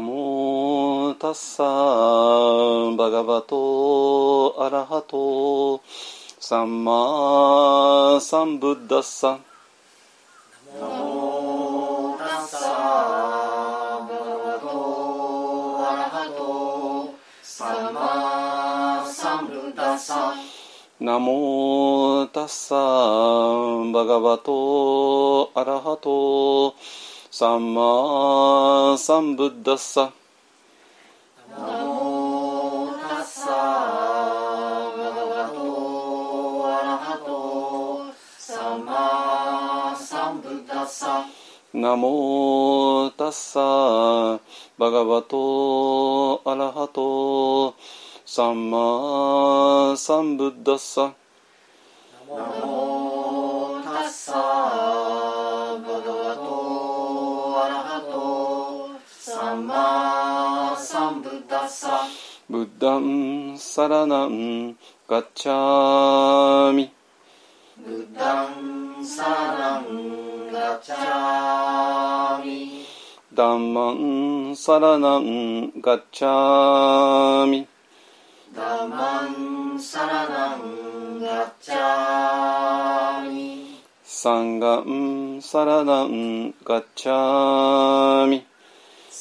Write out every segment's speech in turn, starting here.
ナモタッサバガバトアラハトサンマサンブッダッサ。ナモタッサバガバトアラハトサンマサンブッダッサ。ナモタッサバガバトアラハトサンマサンブッダッサナモタッサバガバトアラハトサンマサンブッダッサナモタッサバガバトアラハトサンマサンブッダッサナモブッダンサラナンガッチャーミ。ブッダンサラナンガッチャーミ。ダマンサラナンサラナンガッチャーミ。ダンマンサラナンガッチャーミ。サンガンピサラナンガッチャーミ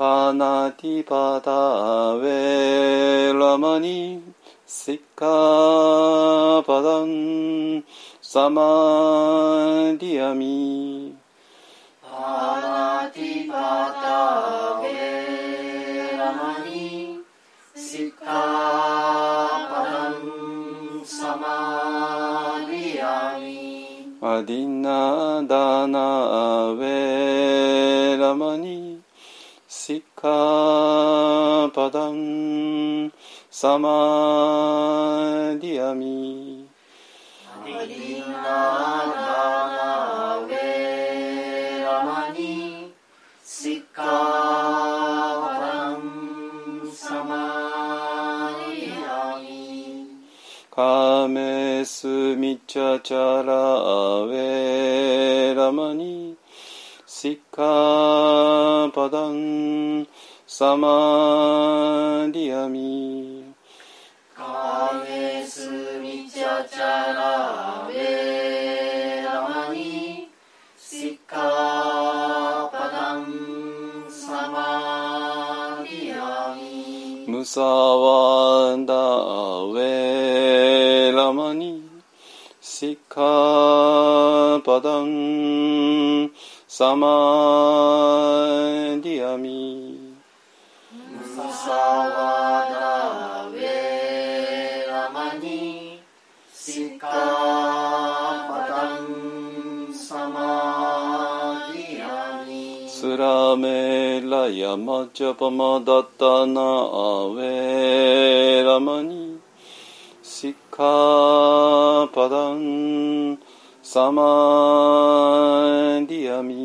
パナティパタウェラマニシッカパダンサマディアミパナティパタベラマニシカパダンサマディアミアディナダナウェラマニカパダンサマディアミアディナダナベラマニシカパダンサマディアミカメスミチャチャラウェラマニシッカパダンサマディアミ。カメスミチャチャラベラマニ。シカパダンサマディアミ。ムサワダウェラマニ。シッカパダンサマディアミメラヤマチャパマダタナアウェラマニシッカパダンサマディアミ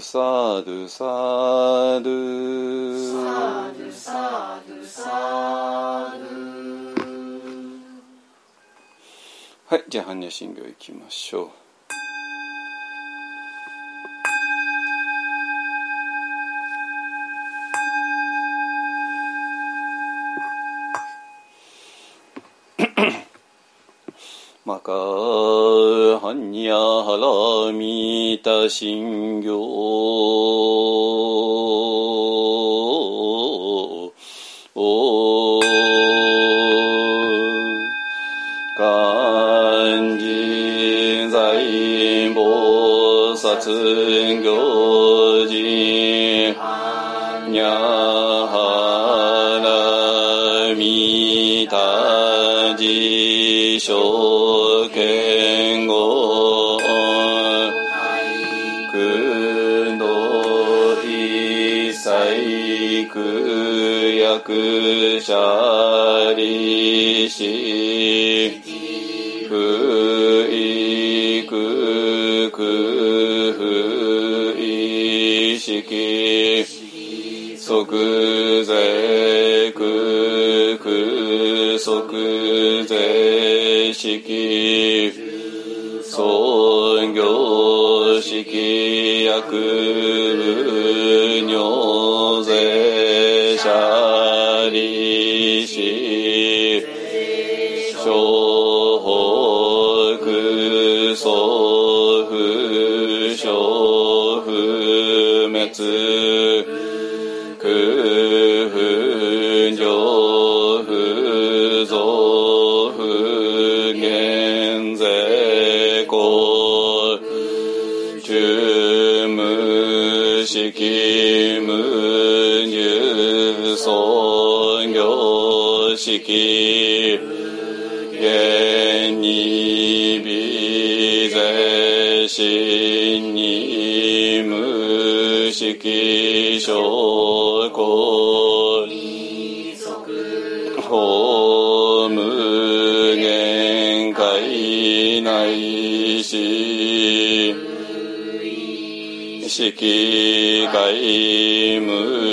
ドサドゥサドゥサドゥサドゥサドゥはいじゃあ般若心経いきましょう。ハンニャハラミタ心経お漢字在菩薩行人にゃはらみたじしょけくやくしゃりしふいくくふいしき即税くく即税式創業式薬部 Ishi きげにびぜしにむしきしょうこりほむげんかいないししきが式会無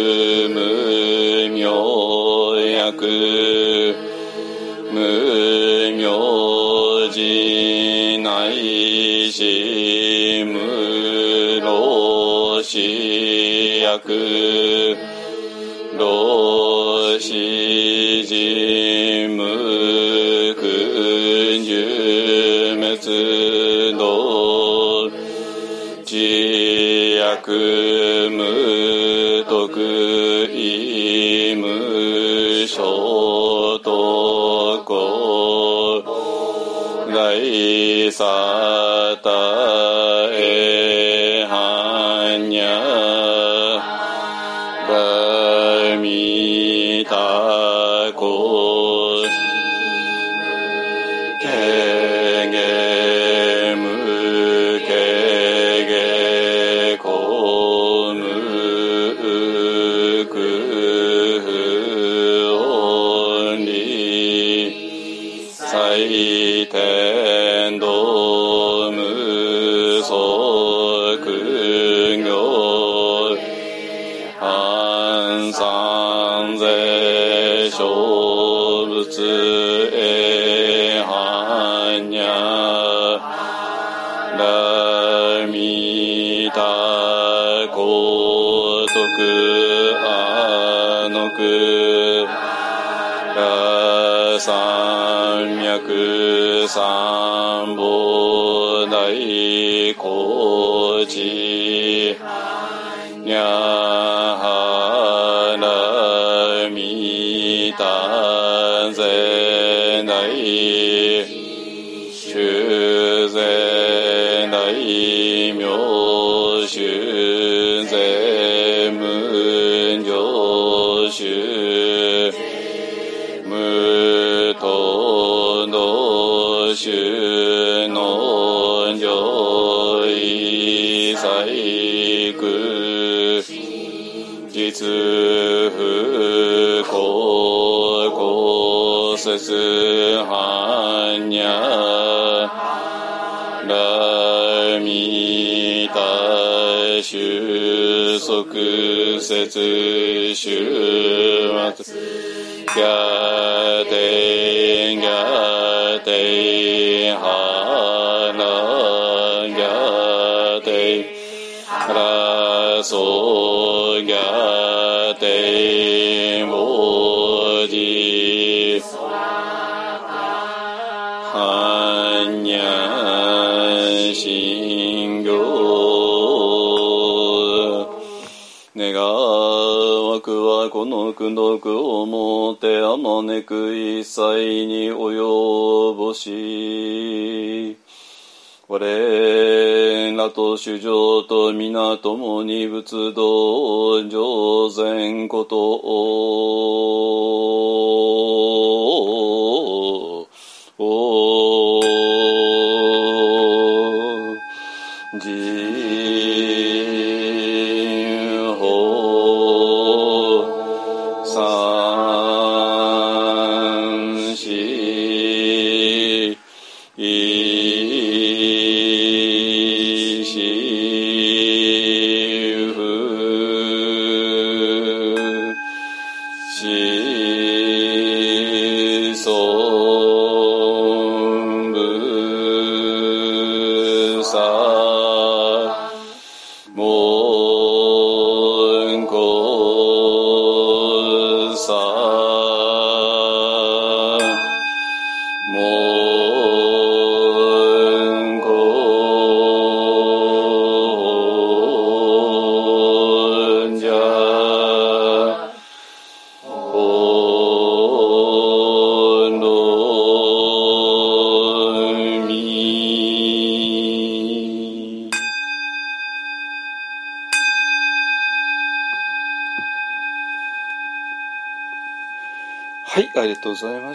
と主情と皆共に仏道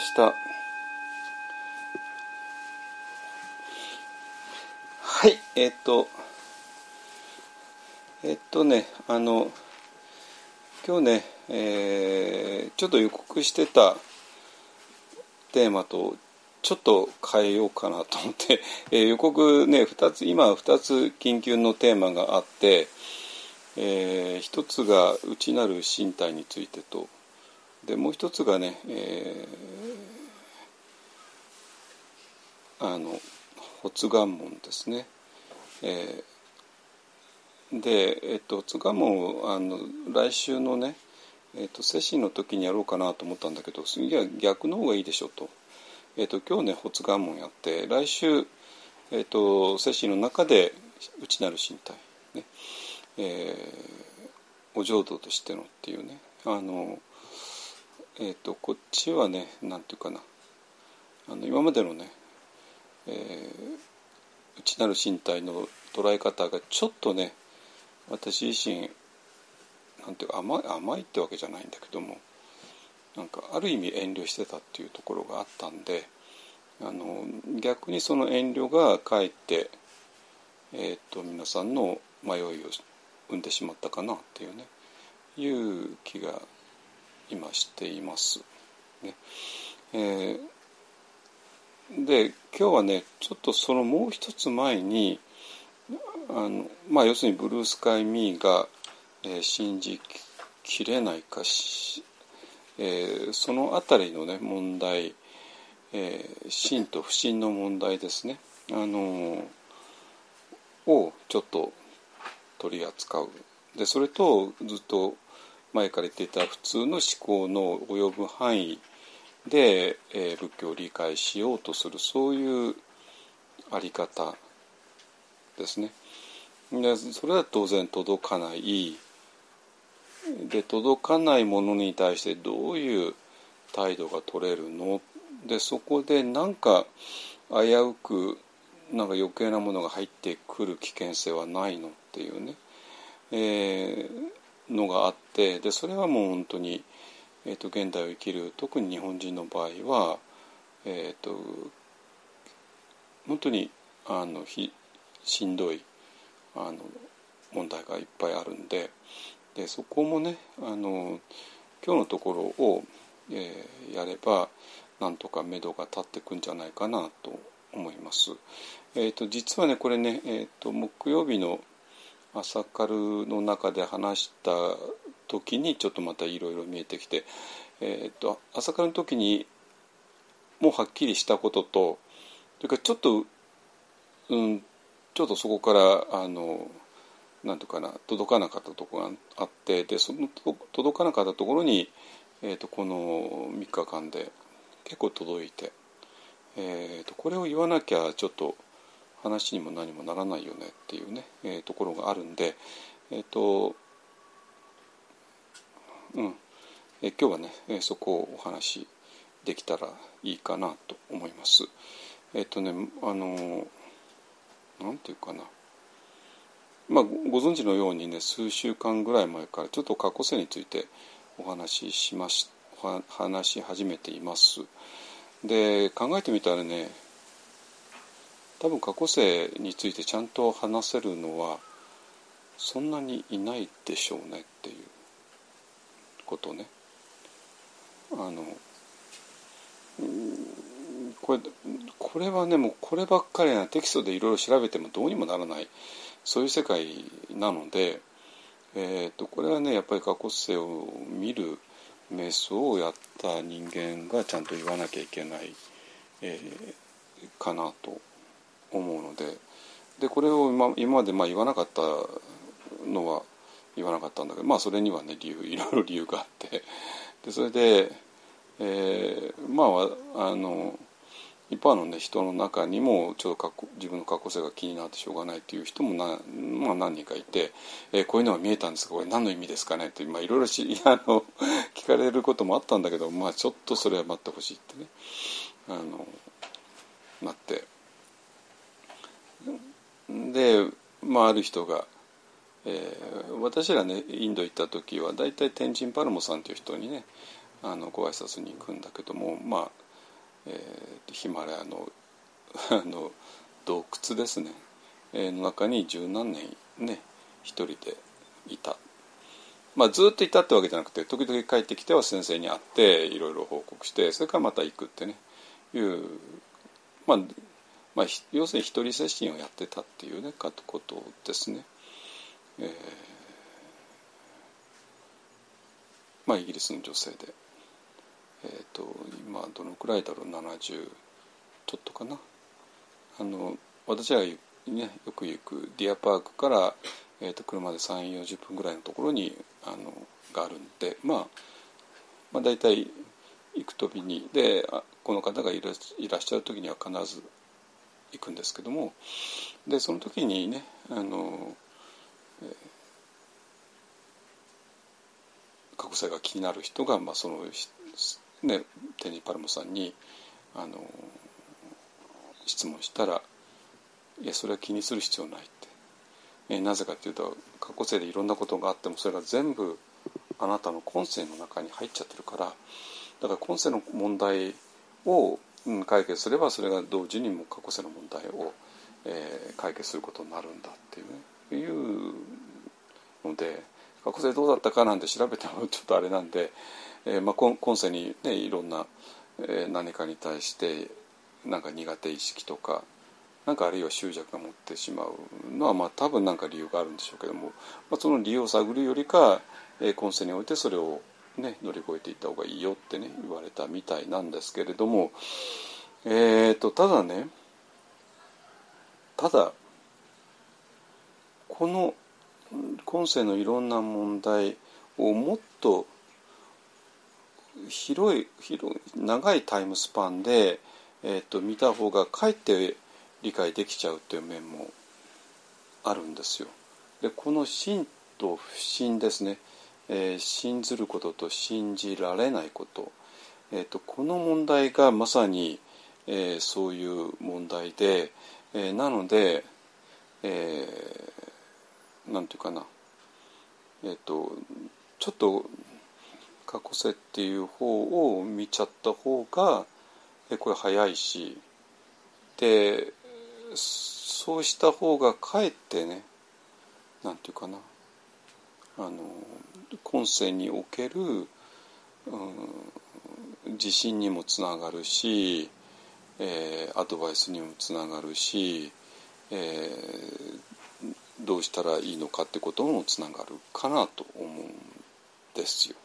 した。はい、えっと、えっとね、あの、今日ね、えーちょっと予告してたテーマとちょっと変えようかなと思って、えー予告ね2つ今2つ緊急のテーマがあって、え1つが内なる身体についてとでもう一つがね、えーあの発願門ですね。えーで、えっと、発願門をあの来週のね、えっと、摂氏の時にやろうかなと思ったんだけどいや逆の方がいいでしょと。えっと、今日ね発願門やって来週、えっと、摂氏の中で内なる身体、ねえーお浄土としてのっていうねあのえー、とこっちはねなんていうかなあの今までのね、えー内なる身体の捉え方がちょっとね私自身なんていうか甘い甘いってわけじゃないんだけどもなんかある意味遠慮してたっていうところがあったんであの逆にその遠慮がかえって、えー、と皆さんの迷いを生んでしまったかなっていうねいう気が今しています。ねえーで今日はねちょっとそのもう一つ前にあの、まあ、要するにブルースカイ・ミーが、えー信じきれないかし、えーそのあたりのね問題、えー真と不信の問題ですね、あのをちょっと取り扱う。でそれとずっと前から言っていた普通の思考の及ぶ範囲で、えー仏教を理解しようとするそういうあり方ですね。でそれは当然届かない。で届かないものに対してどういう態度が取れるの？でそこでなんか危うくなんか余計なものが入ってくる危険性はないのっていうね、えーのがあってでそれはもう本当に、えー、と現代を生きる特に日本人の場合は、えー、と本当にあのひしんどいあの問題がいっぱいあるんででそこもねあの今日のところを、えーやればなんとか目処が立ってくんじゃないかなと思います。えー、と実はねこれね、えー、と木曜日の朝カルの中で話した時にちょっとまたいろいろ見えてきて、えーと、朝カルの時にもうはっきりしたこととそれかちょっと、うん、ちょっとそこからあのなんとかな届かなかったところがあってでその届かなかったところに、えーと、この3日間で結構届いて、えーと、これを言わなきゃちょっと話にも何もならないよねっていうね、えー、ところがあるんでえっ、ー、とうん、え、今日はね、え、そこをお話しできたらいいかなと思います。えっ、とねあのなんていうかなまあ、ご存知のようにね数週間ぐらい前からちょっと過去世についてお話ししまし話し始めています。で考えてみたらね多分過去世についてちゃんと話せるのはそんなにいないでしょうねっていうことね。あのこれこれはねもうこればっかりなテキストでいろいろ調べてもどうにもならないそういう世界なので、えーと、これはねやっぱり過去世を見る瞑想をやった人間がちゃんと言わなきゃいけない、えー、かなと思うのででこれを今今までまあ言わなかったのは言わなかったんだけどまあそれにはね理由いろいろ理由があって。でそれで、えー、まああの一般の、ね、人の中にもちょっと自分の過去性が気になってしょうがないという人もな、まあ、何人かいて、えー、こういうのが見えたんですがこれ何の意味ですかね？って、まあ、いろいろし あの聞かれることもあったんだけど、まあ、ちょっとそれは待ってほしいってねあのなって。で、まあ、ある人が、えー、私らねインド行った時は大体天神パルモさんという人にねあのご挨拶に行くんだけどもまあえー、ヒマラヤの あの洞窟ですね、えー、の中に十何年ね一人でいた。まあ、ずっといたってわけじゃなくて時々帰ってきては先生に会っていろいろ報告してそれからまた行くってねいう、まあまあ、要するに一人接心をやってたっていうねことですね。えーまあ、イギリスの女性で。えーと、今どのくらいだろう70ちょっとかなあの私が、ね、よく行くディアパークから、えーと、車で3 4 0分ぐらいのところにあのがあるんで、まあ、まあ大体行く時にでこの方がいらいらっしゃる時には必ず行くんですけどもでその時にねあの、過去性が気になる人が、まあ、そのね、テニ・パルモさんにあの質問したら「いやそれは気にする必要ない」って、えなぜかというと過去世でいろんなことがあってもそれが全部あなたの今世の中に入っちゃってるからだから今世の問題を、うん、解決すればそれが同時にも過去世の問題を、えー、解決することになるんだっていう、ね、いうので過去世どうだったかなんて調べてもちょっとあれなんで。えーまあ、今世に、ね、いろんな、えー、何かに対してなんか苦手意識とかなんかあるいは執着が持ってしまうのは、まあ、多分何か理由があるんでしょうけども、まあ、その理由を探るよりか、えー、今世においてそれを、ね、乗り越えていった方がいいよってね言われたみたいなんですけれども、えーと、ただねただこの今世のいろんな問題をもっと広い広い長いタイムスパンで、えーと、見た方がかえって理解できちゃうという面もあるんですよ。でこの信と不信ですね、えー、信ずることと信じられないこと、えーと、この問題がまさに、えー、そういう問題で、えー、なので、えー、なんていうかな。えっ、とちょっと過去世っていう方を見ちゃった方がえこれ早いし。でそうした方がかえってねなんていうかな。あの今世における、うん、自信にもつながるし、えー、アドバイスにもつながるし、えー、どうしたらいいのかってこともつながるかなと思うんですよ。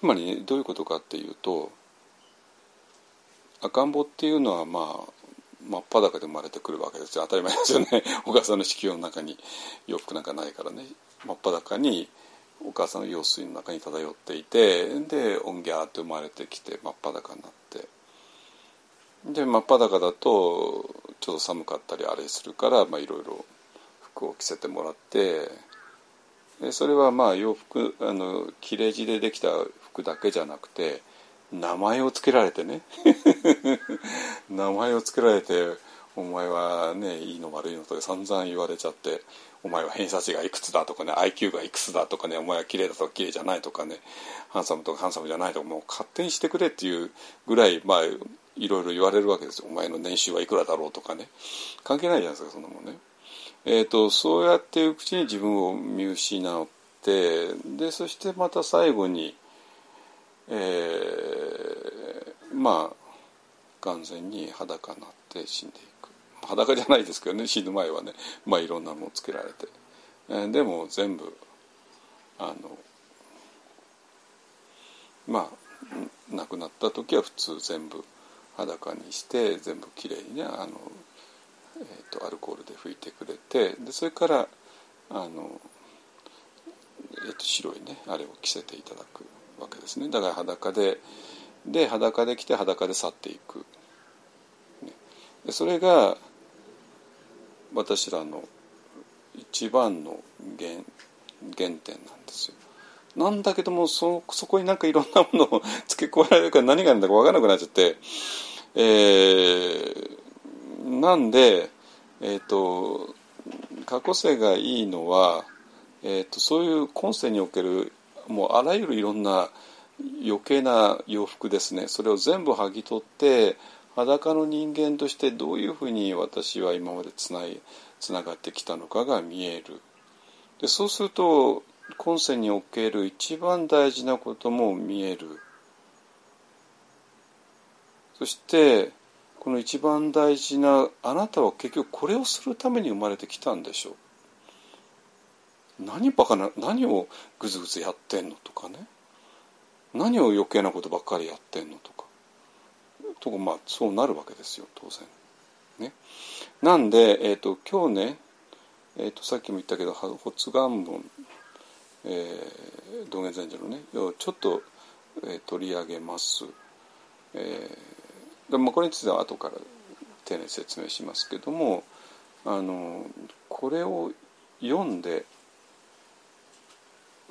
つまり、ね、どういうことかっていうと赤ん坊っていうのはまあ真っ裸で生まれてくるわけですよ。当たり前ですよね。お母さんの子宮の中に洋服なんかないからね。真っ裸にお母さんの用水の中に漂っていてでオンギャーって生まれてきて真っ裸になって。で真っ裸だとちょっと寒かったりあれするからまあいろいろ服を着せてもらってでそれはまあ洋服あの切れ字でできた服だけじゃなくて名前を付けられてね。名前を付けられてお前はねいいの悪いのとか散々言われちゃってお前は偏差値がいくつだとかね IQ がいくつだとかねお前は綺麗だとか綺麗じゃないとかねハンサムとかハンサムじゃないとかもう勝手にしてくれっていうぐらいまあいろいろ言われるわけですよ。お前の年収はいくらだろうとかね。関係ないじゃないですかそんなもんね。えーと、そうやっていくうちに自分を見失ってでそしてまた最後に、えー、まあ完全に裸になって死んでいく。裸じゃないですけどね死ぬ前はね。まあいろんなものつけられて、えー、でも全部あのまあ亡くなった時は普通全部裸にして全部きれいにねあのえーと、アルコールで拭いてくれてでそれからあの、えーと、白いねあれを着せていただくわけですね。だから裸でで裸で来て裸で去っていく、ね、でそれが私らの一番の原原点なんですよ。なんだけどもそそこになんかいろんなものを付け加えられるから何があるんだか分からなくなっちゃって、えー、なんで、えーと、過去世がいいのは、えーと、そういう今世におけるもうあらゆるいろんな余計な洋服ですね。それを全部剥ぎ取って裸の人間としてどういうふうに私は今までつないつながってきたのかが見える。でそうすると今世における一番大事なことも見える。そしてこの一番大事なあなたは結局これをするために生まれてきたんでしょう。何バカな何をグズグズやってんのとかね。何を余計なことばっかりやってんのとか。とかまあそうなるわけですよ当然。ね、なんで、えーと、今日ね、えーと、さっきも言ったけど発願文、えー、道元禅師のねちょっと、えー、取り上げます。えーでもこれについては後から丁寧に説明しますけどもあのこれを読んで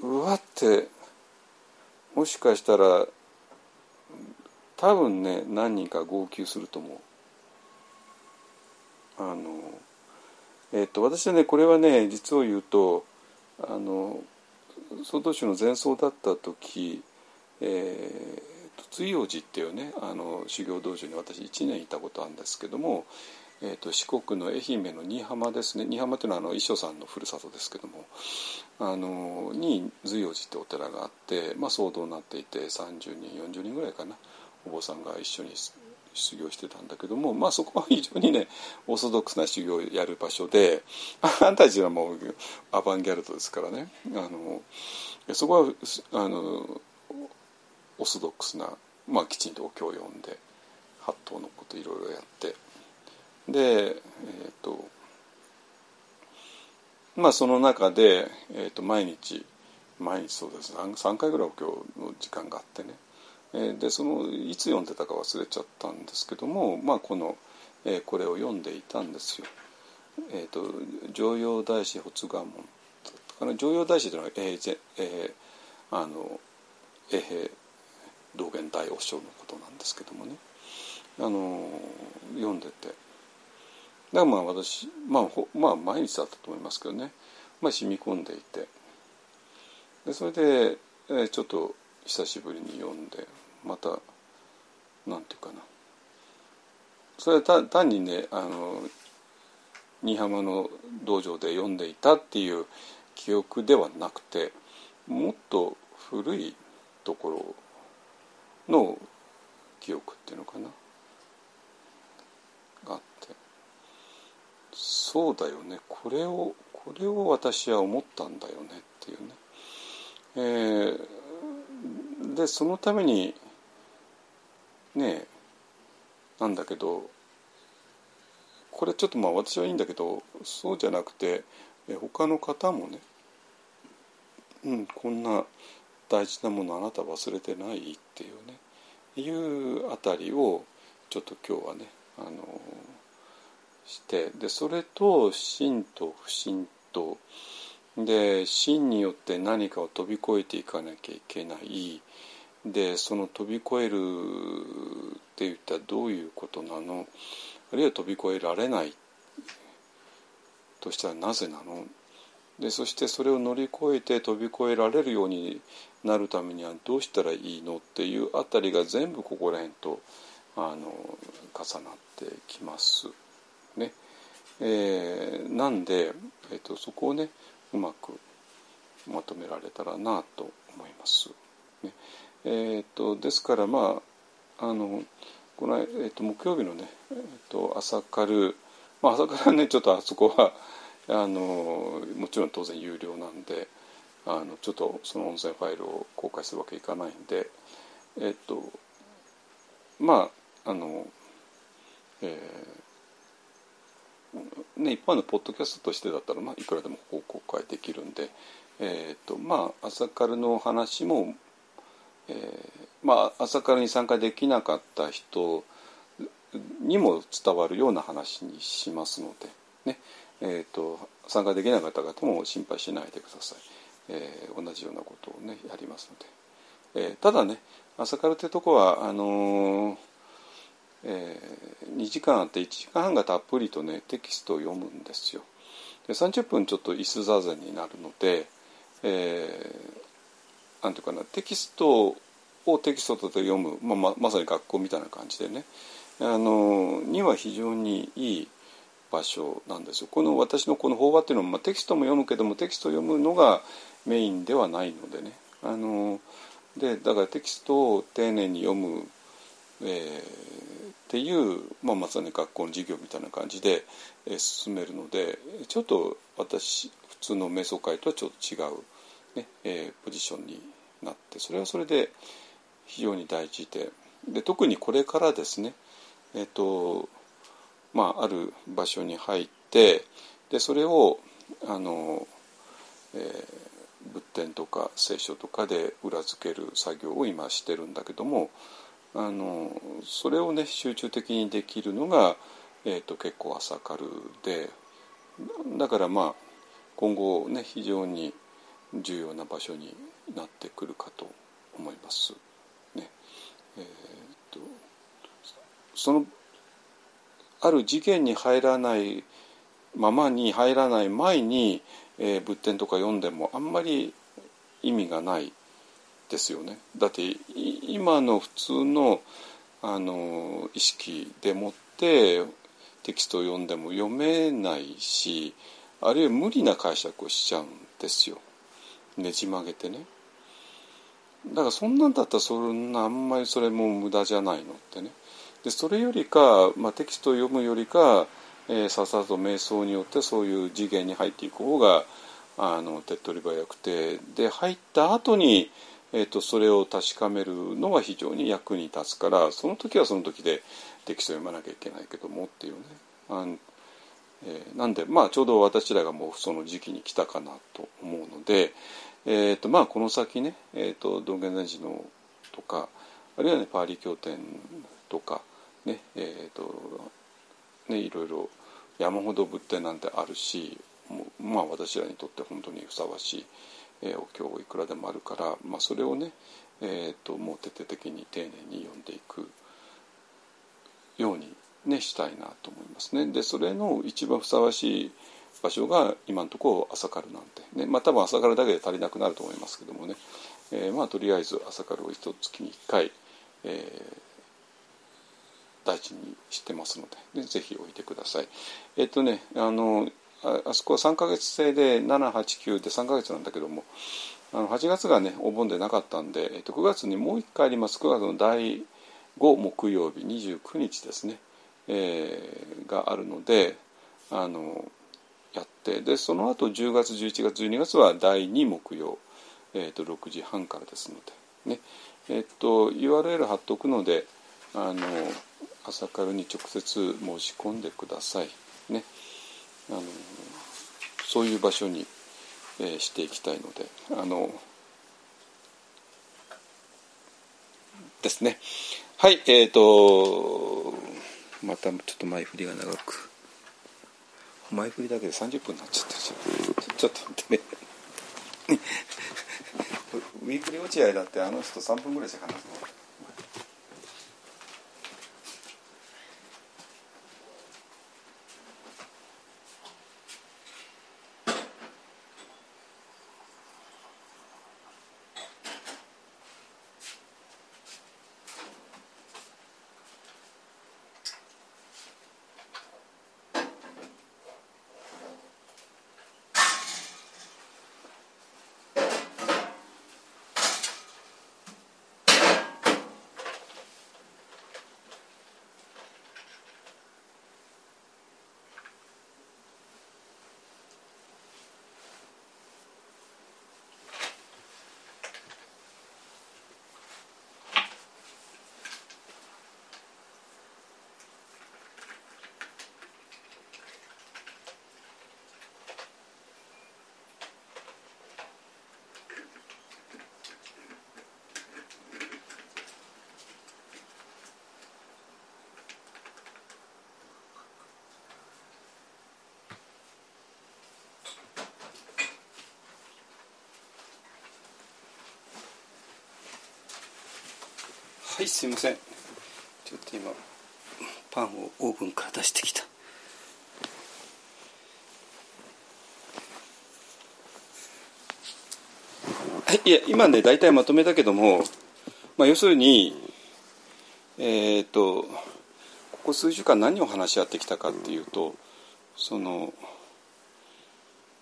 うわってもしかしたら多分ね何人か号泣すると思う。あのえーと、と私はねこれはね実を言うとあの総統州の前奏だった時、えー、追陽寺っていうねあの修行道場に私1年いたことあるんですけども、えーと、四国の愛媛の新居浜ですね。新居浜っていうのはあの衣装さんのふるさとですけどもあのに随陽寺ってお寺があって、まあ、騒動になっていて30人40人ぐらいかなお坊さんが一緒に修行してたんだけども、まあ、そこは非常にねオーソドックスな修行をやる場所であんたたちはもうアバンギャルドですからね。あのそこはあのオーソドックスな、まあ、きちんとお経を読んで八頭のこといろいろやってでえっ、ー、とまあその中で、えー、と毎日毎日そうです。3, 3回ぐらいお経の時間があってね、でそのいつ読んでたか忘れちゃったんですけども、まあ、この、え、これを読んでいたんですよ。えーと、常用大師発願文あの常用大師というのは、えーえー、あの永平道元大和尚のことなんですけどもね。あの読んでて。だからまあ私まあほまあ毎日だったと思いますけどね、まあ、染み込んでいて。でそれで、えー、ちょっと久しぶりに読んで。またなんていうかな。それは単にねあの新居浜の道場で読んでいたっていう記憶ではなくてもっと古いところの記憶っていうのかな。があって。そうだよね。これをこれを私は思ったんだよねっていうね、えー、でそのためにねなんだけどこれちょっとまあ私はいいんだけどそうじゃなくて他の方もね、うん、こんな大事なものあなた忘れてないっていうねいうあたりをちょっと今日はねあのしてでそれと真と不真とで真によって何かを飛び越えていかなきゃいけないでその飛び越えるって言ったらどういうことなの？あるいは飛び越えられないとしたらなぜなの？でそしてそれを乗り越えて飛び越えられるようになるためにはどうしたらいいのっていうあたりが全部ここら辺とあの重なってきます。ねえー、なんで、えーと、そこをねうまくまとめられたらなと思います。ねえーと、ですからまああのこの、えーと、木曜日のね、えー、と朝カル、まあ、朝からねちょっとあそこはあのもちろん当然有料なんであのちょっとその音声ファイルを公開するわけいかないんでえっとまああのえー、ね一般のポッドキャストとしてだったら、まあ、いくらでも公開できるんで、えーとまあ、朝カルの話も、えーまあ、朝カルに参加できなかった人にも伝わるような話にしますのでね。えーと、参加できなかった方も心配しないでください、えー、同じようなことをねやりますので、えー、ただね朝からってとこはあのー、えー、2時間あって1時間半がたっぷりとねテキストを読むんですよ。で30分ちょっと椅子座禅になるので、えー、なんていうかなテキストをテキストと読む、まあ、ままさに学校みたいな感じでねあのには非常にいい場所なんですよ。この私のこの法話っていうのは、まあ、テキストも読むけどもテキストを読むのがメインではないのでねあのでだからテキストを丁寧に読む、えー、っていう、まあ、まさに学校の授業みたいな感じで、えー、進めるのでちょっと私普通の瞑想会とはちょっと違う、ねえー、ポジションになってそれはそれで非常に大事でで特にこれからですねえっ、とまあ、ある場所に入ってでそれをあの、えー、仏典とか聖書とかで裏付ける作業を今してるんだけどもあのそれをね集中的にできるのが、えーと、結構朝カルでだからまあ今後ね非常に重要な場所になってくるかと思います。ねえーとそのある事件に入らないままに入らない前に、えー、仏典とか読んでもあんまり意味がないですよね。だって今の普通のあの意識でもってテキストを読んでも読めないしあるいは無理な解釈をしちゃうんですよねじ曲げてね。だからそんなんだったらそんなあんまりそれも無駄じゃないのってね。でそれよりか、まあ、テキストを読むよりか、えー、さっさと瞑想によってそういう次元に入っていく方があの手っ取り早くてで入った後に、えーと、それを確かめるのが非常に役に立つからその時はその時でテキストを読まなきゃいけないけどもっていうねあの、えー、なんでまあちょうど私らがもうその時期に来たかなと思うので、えーとまあ、この先ね、えーと、道元禅師のとかあるいはねパーリー経典とかねえーとね、いろいろ山ほど仏典なんてあるしまあ私らにとって本当にふさわしい、えー、お経いくらでもあるから、まあ、それをね、えーと、もう徹底的に丁寧に読んでいくように、ね、したいなと思いますね。でそれの一番ふさわしい場所が今のところ朝カルなんてねまあ多分朝カルだけで足りなくなると思いますけどもね、えー、まあとりあえず朝カルを一月に1回、えー、大事にしてますのででぜひ置いてください。えっとねあのあそこは3ヶ月制で789で3ヶ月なんだけどもあの8月がねお盆でなかったんで、えっと、9月にもう1回あります。9月の第5木曜日29日ですね、えー、があるのであのやってでその後10月11月12月は第2木曜、えー、と6時半からですのでね。えっ、と URL 貼っとくのであの朝からに直接申し込んでくださいね。あのそういう場所に、えー、していきたいのであのですね。はいえっ、ー、とまたちょっと前振りが長く。前振りだけで30分になっちゃってるちょっと待ってね。ウィークリー落合だってあの人3分ぐらいしか話すのいすいません。ちょっと今パンをオーブンから出してきた。はいや今ね大体まとめたけども、まあ、要するにえっ、ー、とここ数週間何を話し合ってきたかっていうとその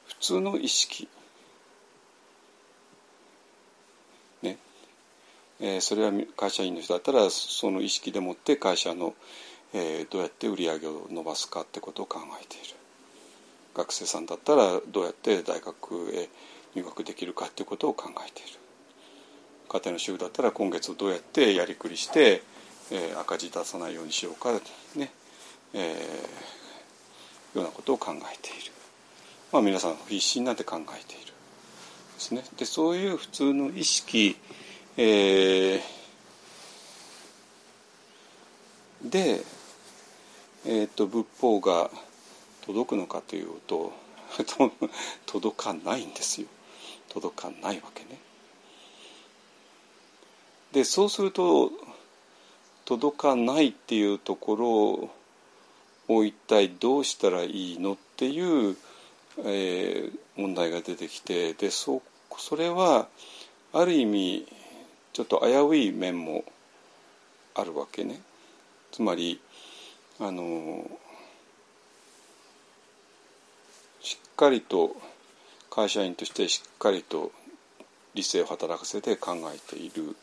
普通の意識えー、それは会社員の人だったらその意識でもって会社の、えー、どうやって売り上げを伸ばすかってことを考えている。学生さんだったらどうやって大学へ入学できるかってことを考えている。家庭の主婦だったら今月をどうやってやりくりして、えー、赤字出さないようにしようかね、えー、ようなことを考えている、まあ、皆さん必死になって考えている。ですね。でそういう普通の意識えー、で、えーと、仏法が届くのかというと 届かないんですよ届かないわけね。でそうすると届かないっていうところを一体どうしたらいいのっていう、えー、問題が出てきてでそそれはある意味ちょっと危うい面もあるわけね。つまりあのしっかりと会社員としてしっかりと理性を働かせて考えている、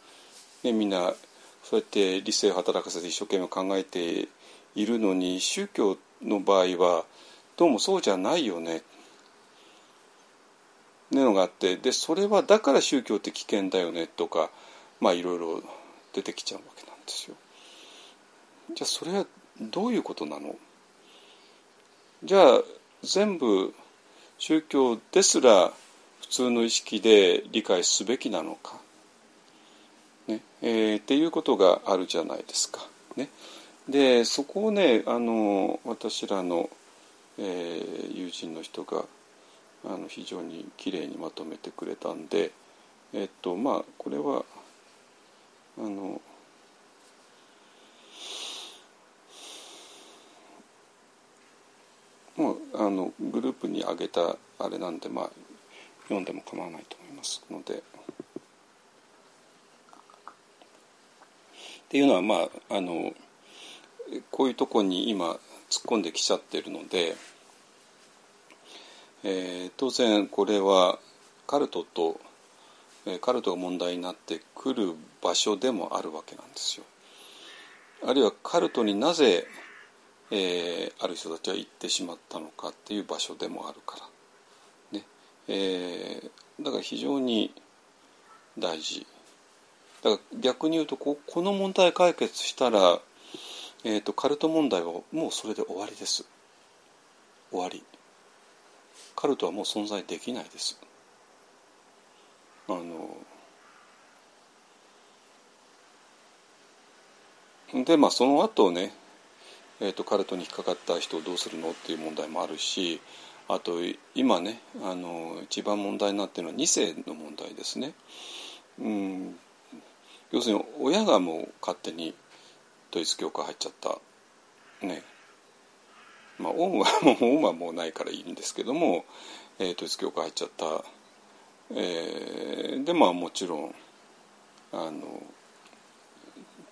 ね、みんなそうやって理性を働かせて一生懸命考えているのに宗教の場合はどうもそうじゃないよねねのがあってでそれはだから宗教って危険だよねとかまあいろいろ出てきちゃうわけなんですよ。じゃあそれはどういうことなの？じゃあ全部宗教ですら普通の意識で理解すべきなのか、ね？えー、っていうことがあるじゃないですか。ね、でそこをねあの私らの、えー、友人の人があの非常にきれいにまとめてくれたんで、えっとまあこれはあのもうあのグループに上げたあれなんでまあ読んでも構わないと思いますので。っていうのはまああのこういうとこに今突っ込んできちゃってるので、えー、当然これはカルトとカルトが問題になってくる場所でもあるわけなんですよ。あるいはカルトになぜえー、ある人たちは行ってしまったのかっていう場所でもあるから、ね。えー、だから非常に大事。だから逆に言うとここの問題解決したら、えーと、カルト問題はもうそれで終わりです。終わり。カルトはもう存在できないです。あのでまあその後ね、えーと、カルトに引っかかった人をどうするのっていう問題もあるしあと今ねあの一番問題になってるのは2世の問題ですね。うん。要するに親がもう勝手に統一教会入っちゃった。ね。まあオウムはもうオウムはもうないからいいんですけども、えー、統一教会入っちゃった、えー、でまあもちろんあの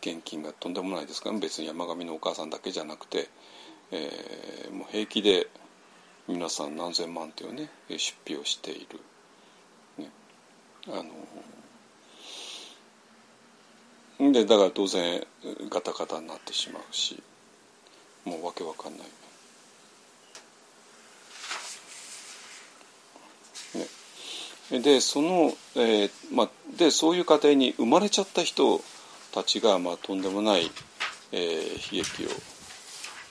献金がとんでもないですから別に山上のお母さんだけじゃなくて、えー、もう平気で皆さん何千万というね出費をしている。ね、あのでだから当然ガタガタになってしまうしもうわけわかんない。でその、えーまあ、でそういう家庭に生まれちゃった人たちが、まあ、とんでもない、えー、悲劇を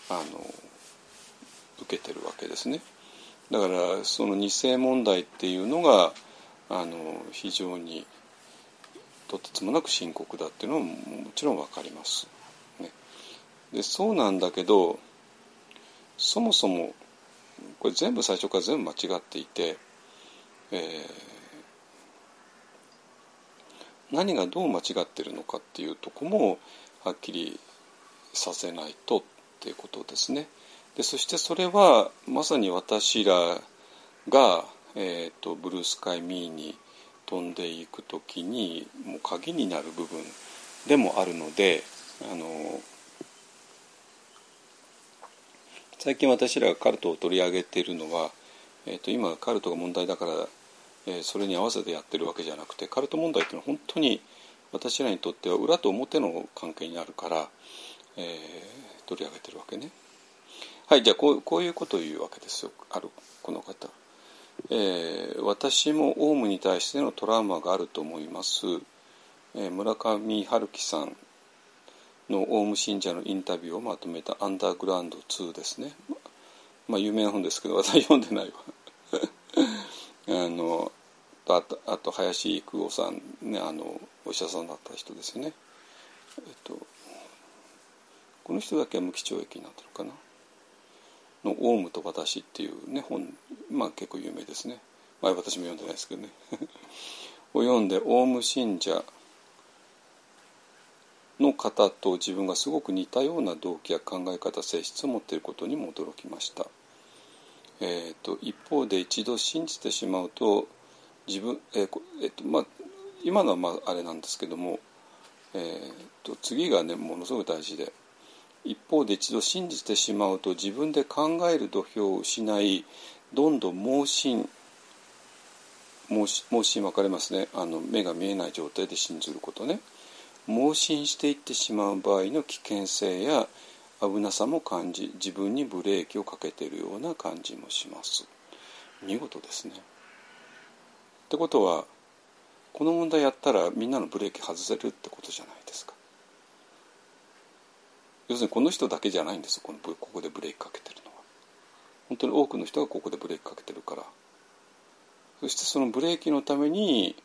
あの受けてるわけですね。だからその二世問題っていうのがあの非常にとてつもなく深刻だっていうのはもちろん分かります。ね、でそうなんだけどそもそもこれ全部最初から全部間違っていて、えー、何がどう間違ってるのかっていうとこもはっきりさせないとっていうことですね。でそしてそれはまさに私らが、えーと、ブルースカイ・ミーに飛んでいく時にもう鍵になる部分でもあるのであの最近私らがカルトを取り上げているのは、えーと、今カルトが問題だから、え、それに合わせてやってるわけじゃなくてカルト問題っていうのは本当に私らにとっては裏と表の関係にあるから、えー、取り上げてるわけね。はいじゃあこうこういうことを言うわけですよあるこの方。えー、私もオウムに対してのトラウマがあると思います、えー、村上春樹さんのオウム信者のインタビューをまとめた「アンダーグラウンド2」ですねまあ有名な本ですけど私読んでないわあのあとあと林育夫さんねあのお医者さんだった人ですよね。えっとこの人だけは無期懲役になってるかな。の「オウムと私」っていうね本、まあ、結構有名ですね、まあ、私も読んでないですけどね。を読んでオウム信者の方と自分がすごく似たような動機や考え方性質を持っていることにも驚きました。えーと、一方で一度信じてしまうと自分、えーえーとまあ、今のはまああれなんですけども、えーと次がねものすごく大事で一方で一度信じてしまうと自分で考える土俵を失いどんどん盲信盲信分かれますね。あの目が見えない状態で信ずることね。盲信していってしまう場合の危険性や危なさも感じ自分にブレーキをかけているような感じもします。見事ですね。ってことはこの問題やったらみんなのブレーキ外せるってことじゃないですか。要するにこの人だけじゃないんですこのここでブレーキかけてるのは。本当に多くの人がここでブレーキかけてるから。そしてそのブレーキのために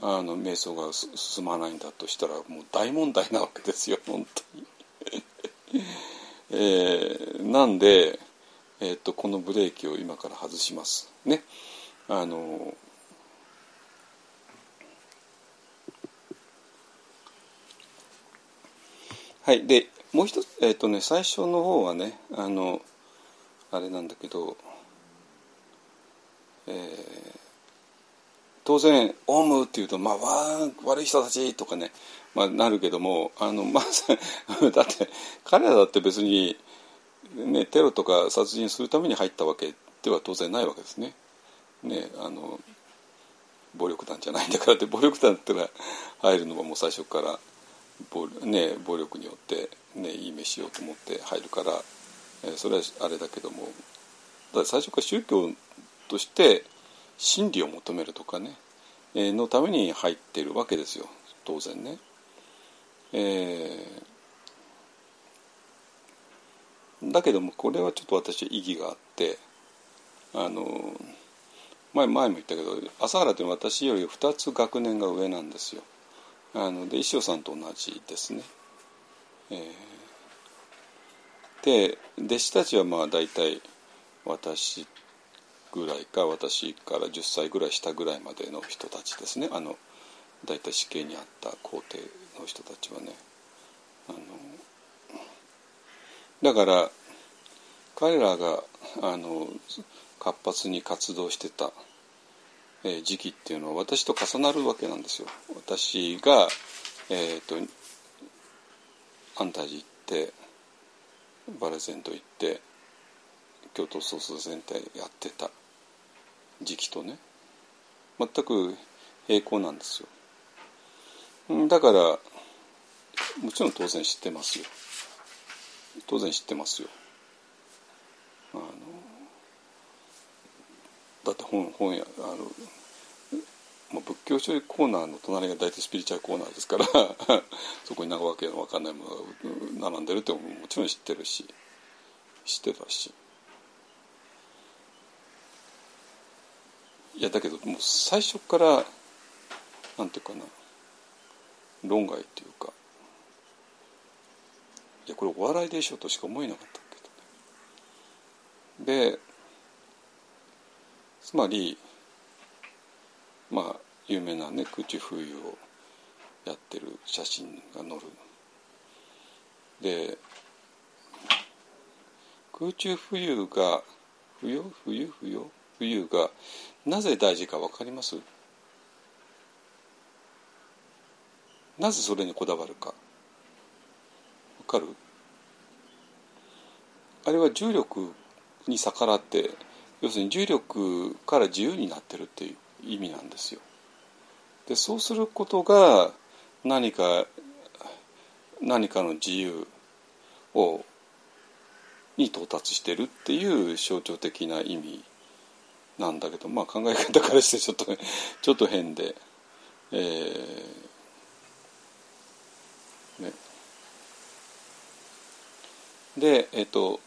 あの瞑想が進まないんだとしたらもう大問題なわけですよ 本当に。えー、なんで、えー、っとこのブレーキを今から外します。ね。あのはいでもう一つえっ、とね最初の方はねあのあれなんだけど、えー、当然「オウム」っていうと「まあ、わ悪い人たち」とかね、まあ、なるけどもあの、まあ、だって彼らだって別に、ね、テロとか殺人するために入ったわけでは当然ないわけですね。ねあの暴力団じゃないんだからって暴力団ってのは入るのはもう最初から暴,、ね、暴力によって、ね、いい目しようと思って入るから、えー、それはあれだけどもだ最初から宗教として真理を求めるとかね、えー、のために入ってるわけですよ当然ね。えー、だけどもこれはちょっと私意義があってあの前前も言ったけど朝原というのは私より2つ学年が上なんですよ。あので石尾さんと同じですね。えー、で弟子たちはまあ大体私ぐらいか私から10歳ぐらい下ぐらいまでの人たちですね。あの大体死刑にあった皇帝の人たちはね。あのだから彼らがあの活発に活動してた、時期っていうのは私と重なるわけなんですよ。私が、えーと、安泰寺行ってバレゼント行って京都総数全体やってた。時期とね全く平行なんですよ。だからもちろん当然知ってますよ。当然知ってますよ。あのだって本本屋あの、まあ、仏教書コーナーの隣が大体スピリチュアルコーナーですから そこに長わけの分かんないものが並んでるってももちろん知ってるし知ってたしいやだけどもう最初からなんていうかな論外っていうかいやこれお笑いでしょとしか思えなかったけどね。でつまりまあ有名なね空中浮遊をやってる写真が載る。で空中浮遊が浮遊浮遊浮遊浮遊がなぜ大事か分かります？なぜそれにこだわるか。分かる？あれは重力に逆らって要するに重力から自由になってるっていう意味なんですよ。でそうすることが何か何かの自由をに到達してるっていう象徴的な意味なんだけどまあ考え方からしてちょっと ちょっと変で、えー、ね。でえっ、と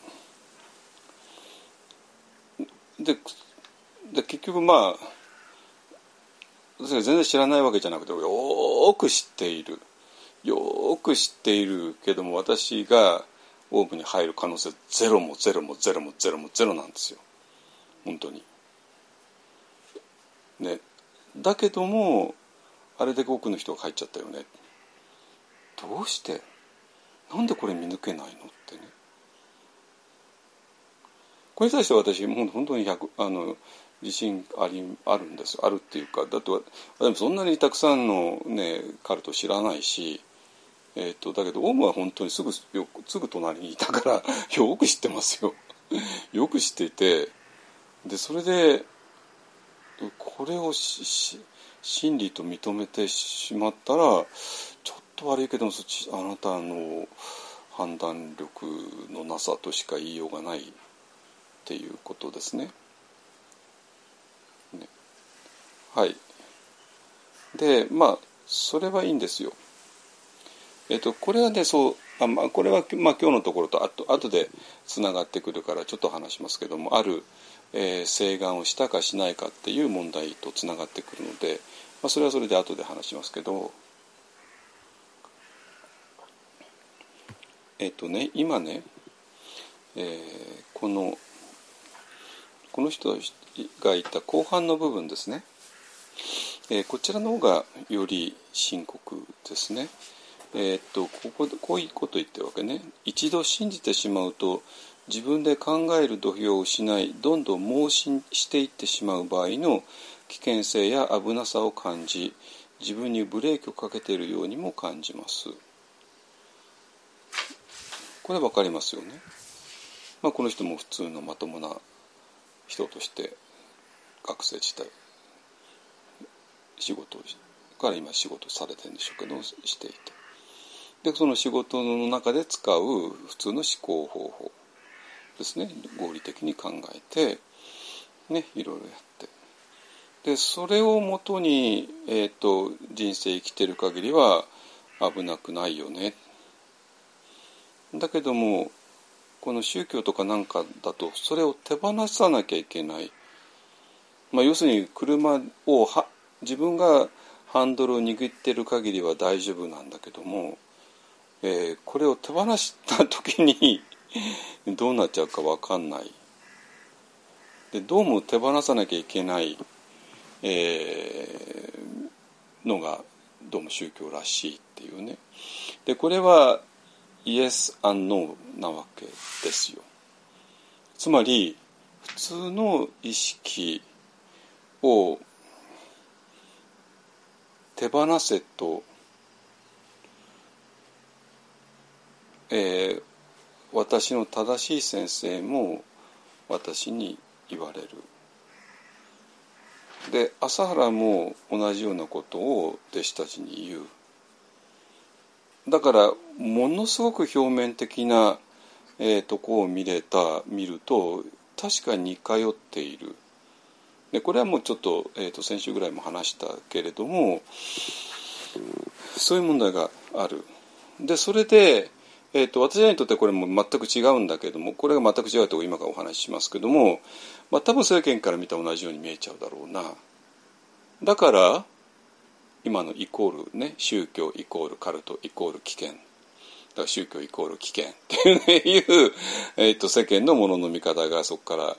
でで結局まあ全然知らないわけじゃなくてよく知っている。よく知っているけども私がオーブに入る可能性ゼロもゼロもゼロもゼロもゼロなんですよ。本当に。ね、だけどもあれで多くの人が入っちゃったよね。どうして？なんでこれ見抜けないのってね。これに対して私もう本当に1あの自信ありあるんですあるっていうかだってでもそんなにたくさんの、ね、カルト知らないし、えーと、だけどオウムは本当にすぐすぐ隣にいたから よく知ってますよ。よく知っていてでそれでこれを真理と認めてしまったらちょっと悪いけどもあなたの判断力のなさとしか言いようがないっていうことですね。ねはいでまあそれはいいんですよ。えっとこれはねそうあ、まあ、これは、まあ、今日のところとあと後でつながってくるからちょっと話しますけどもある、えー、請願をしたかしないかっていう問題とつながってくるので、まあ、それはそれで後で話しますけどえっとね今ね、えー、このこの人が言った後半の部分ですね、え、こちらの方がより深刻ですね。え、っとこここういうこと言ってるわけね。一度信じてしまうと自分で考える土俵を失いどんどん盲信していってしまう場合の危険性や危なさを感じ自分にブレーキをかけているようにも感じます。これ分かりますよね。まあ、この人も普通のまともな人として学生時代仕事から今仕事されてるんでしょうけどしていてでその仕事の中で使う普通の思考方法ですね。合理的に考えてねいろいろやって。でそれをもとに、えーと、人生生きてる限りは危なくないよね。だけどもこの宗教とかなんかだとそれを手放さなきゃいけない、まあ、要するに車をは自分がハンドルを握ってる限りは大丈夫なんだけども、えー、これを手放した時に どうなっちゃうか分かんない。でどうも手放さなきゃいけないえー、のがどうも宗教らしいっていうね。でこれはイエス・アンノーなわけですよ。つまり普通の意識を手放せと、えー、私の正しい先生も私に言われる。で朝原も同じようなことを弟子たちに言う。だからものすごく表面的な、えー、とこを見れた見ると確かに通っている。でこれはもうちょっと,、えー、と先週ぐらいも話したけれどもそういう問題がある。でそれで、えー、と私らにとってこれも全く違うんだけどもこれが全く違うと今からお話ししますけどもまあ、多分世間から見たら同じように見えちゃうだろうな。だから今のイコールね宗教イコールカルトイコール危険。だから宗教イコール危険っていう,、ね、えー、と世間のものの見方がそこから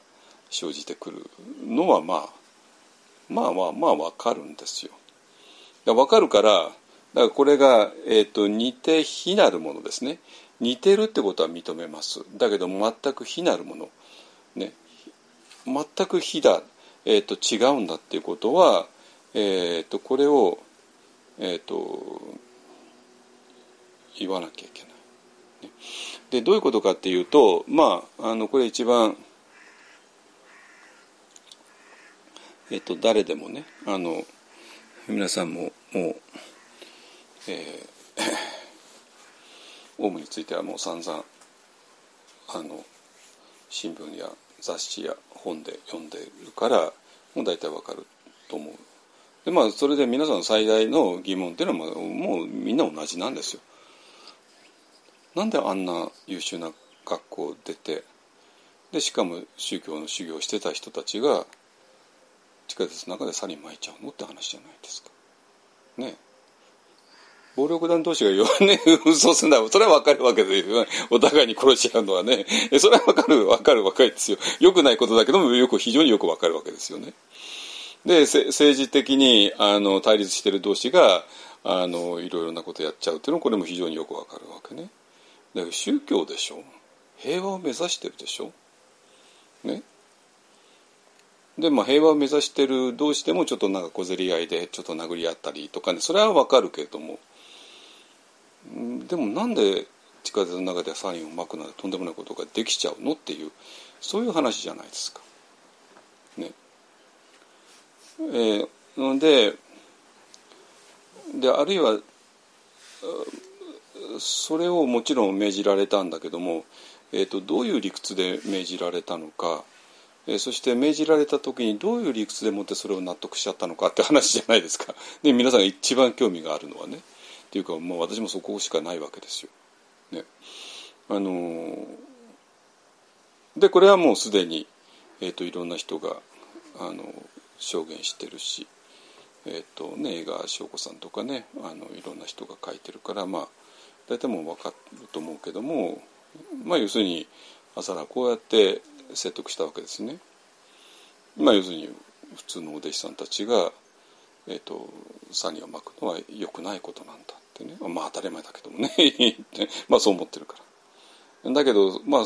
生じてくるのはまあまあまあまあ分かるんですよ。分かるからだからこれが、えーと、似て非なるものですね。似てるってことは認めます。だけど全く非なるもの。ね。全く非だ、えーと、違うんだっていうことは、えーと、これを、えーと、言わなきゃいけない。でどういうことかっていうとまああのこれ一番、えっ、ー、と誰でもねあの皆さんももう、えー、オウムについてはもう散々あの新聞や雑誌や本で読んでるからもう大体わかると思う。でまあそれで皆さんの最大の疑問っていうのはもうみんな同じなんですよ。なんであんな優秀な学校出てでしかも宗教の修行してた人たちが地下鉄の中でサリン撒いちゃうのって話じゃないですか。ね暴力団同士が弱ね、嘘すんだ。それはわかるわけですよ。ねお互いに殺し合うのはね。それはわかる、わかるわかるですよ。良くないことだけども、よく、非常によくわかるわけですよね。で、政治的に、あの、対立してる同士が、あの、いろいろなことやっちゃうっていうのは、これも非常によくわかるわけね。だから宗教でしょ。平和を目指してるでしょ。ね。で、まあ、平和を目指してる同士でもちょっとなんか小競り合いでちょっと殴り合ったりとかねそれはわかるけれどもでもなんで地下鉄の中でサリンをまくなんてとんでもないことができちゃうのっていうそういう話じゃないですか。ね。えー、でであるいはそれをもちろん命じられたんだけども、えーと、どういう理屈で命じられたのか、えー、そして命じられた時にどういう理屈でもってそれを納得しちゃったのかって話じゃないですか。で皆さんが一番興味があるのはね。っていうか、まあ、私もそこしかないわけですよ。ね、あのでこれはもうすでに、えーと、いろんな人があの証言してるし、えーとね、江川翔子さんとかねあのいろんな人が書いてるからまあ大体もう分かると思うけども、まあ、要するに朝らこうやって説得したわけですね。まあ、要するに普通のお弟子さんたちが、えーと、サニをまくのは良くないことなんだってね。まあ当たり前だけどもね。まあそう思ってるから。だけどまあ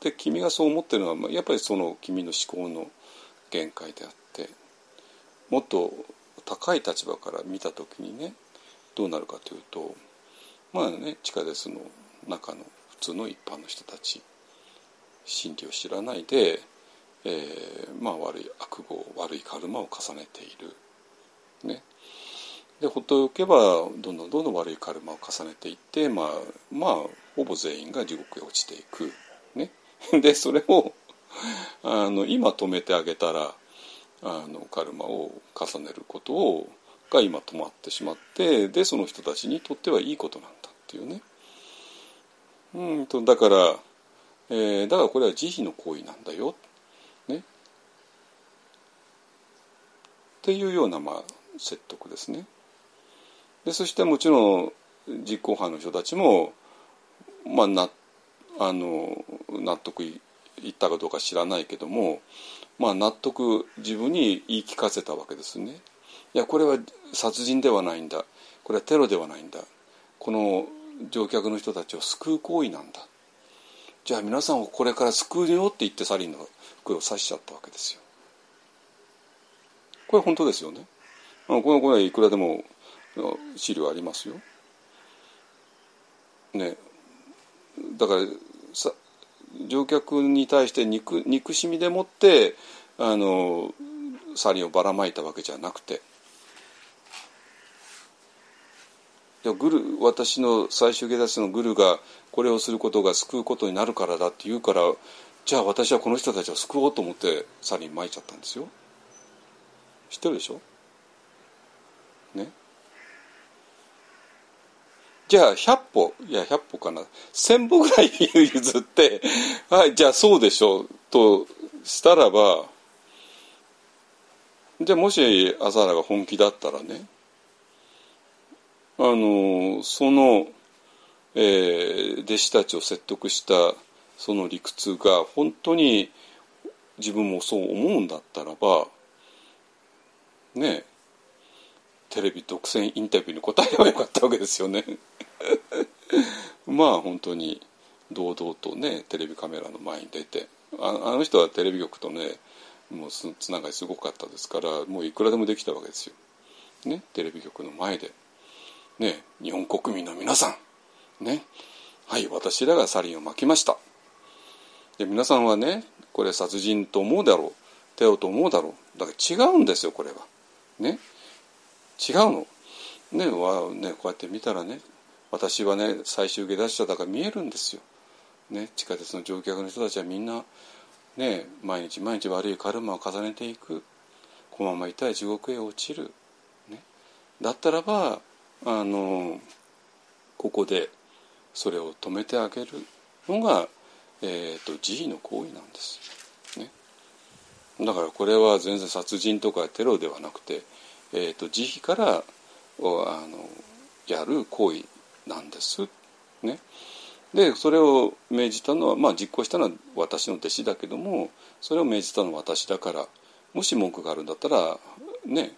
で君がそう思ってるのはやっぱりその君の思考の限界であってもっと高い立場から見た時にねどうなるかというとまあね地下鉄の中の普通の一般の人たち真理を知らないで、えー、まあ悪い悪語悪いカルマを重ねている。ね。でほっとけばどんどんどんどん悪いカルマを重ねていってまあまあほぼ全員が地獄へ落ちていく。ね、でそれをあの今止めてあげたらあのカルマを重ねることをが今止まってしまってでその人たちにとってはいいことなんだっていうね。うんとだから、えー、だからこれは慈悲の行為なんだよ。ね。っていうようなまあ説得ですね。でそしてもちろん実行犯の人たちも、まあ、なあの納得いったかどうか知らないけども、まあ、納得自分に言い聞かせたわけですね。いやこれは殺人ではないんだこれはテロではないんだこの乗客の人たちを救う行為なんだじゃあ皆さんをこれから救うよって言ってサリンの服を刺しちゃったわけですよ。これ本当ですよね。このこれはいくらでも資料ありますよ。ね、だからさ乗客に対して憎憎しみでもってあのサリンをばらまいたわけじゃなくて。グル私の最終下脱のグルがこれをすることが救うことになるからだって言うからじゃあ私はこの人たちを救おうと思ってサリンまいちゃったんですよ。知ってるでしょ？ね。じゃあ100歩いや100歩かな。1000歩ぐらい譲って はいじゃあそうでしょうとしたらばじゃあもし朝原が本気だったらねあのその、えー、弟子たちを説得したその理屈が本当に自分もそう思うんだったらばねテレビ独占インタビューに答えればよかったわけですよね。まあ本当に堂々とねテレビカメラの前に出てあの人はテレビ局とねもうつながりすごかったですからもういくらでもできたわけですよ。ね、テレビ局の前で、ね、日本国民の皆さん、ね、はい私らがサリンを巻きましたで皆さんはねこれ殺人と思うだろうテロと思うだろうだから違うんですよこれは。ね違うの。ねわねこうやって見たらね私はね最終下脱者だから見えるんですよ。ね、地下鉄の乗客の人たちはみんなね、毎日毎日悪いカルマを重ねていく。このままいたら地獄へ落ちる、ね、だったらばあのここでそれを止めてあげる。のが、えーと、慈悲の行為なんです、ね、だからこれは全然殺人とかテロではなくて、えーと、慈悲からあのやる行為なんです。ね、でそれを命じたのはまあ実行したのは私の弟子だけどもそれを命じたのは私だからもし文句があるんだったらね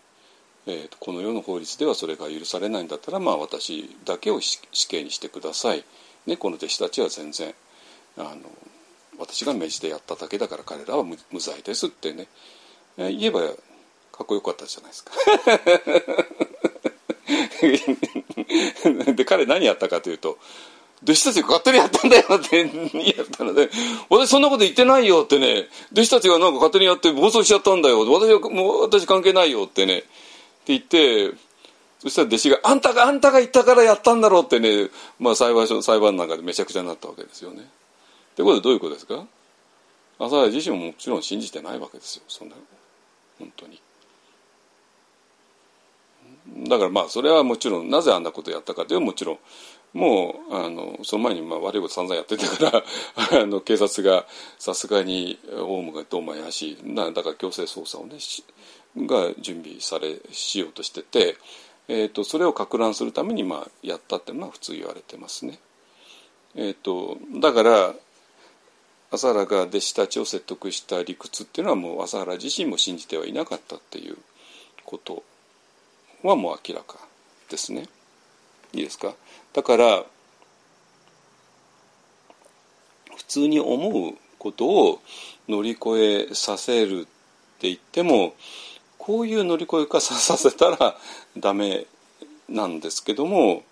えーと、この世の法律ではそれが許されないんだったら、まあ、私だけを死刑にしてください、ね、この弟子たちは全然あの私が命じてやっただけだから彼らは無罪ですってね、えー、言えばかっこよかったじゃないですか。で彼何やったかというと弟子たちが勝手にやったんだよって 言ったので、私そんなこと言ってないよってね、弟子たちがなんか勝手にやって暴走しちゃったんだよ。私はもう私関係ないよってね、って言って、そしたら弟子が、あんたが、あんたが言ったからやったんだろうってね、まあ裁判所、裁判なんかでめちゃくちゃになったわけですよね。ってことでどういうことですか？朝原自身ももちろん信じてないわけですよ、そんな本当に。だからまあそれはもちろんなぜあんなことやったかというもちろんもうあのその前にまあ悪いこと散々やってたから あの警察がさすがにオウムがどうも怪しいなだから強制捜査をねが準備されしようとしてて、えーと、それをか乱するためにまあやったってまあ普通言われてますね。えーと、だから朝原が弟子たちを説得した理屈っていうのはもう朝原自身も信じてはいなかったっていうことはもう明らかですね。いいですか？だから普通に思うことを乗り越えさせるって言ってもこういう乗り越え方させたら ダメなんですけども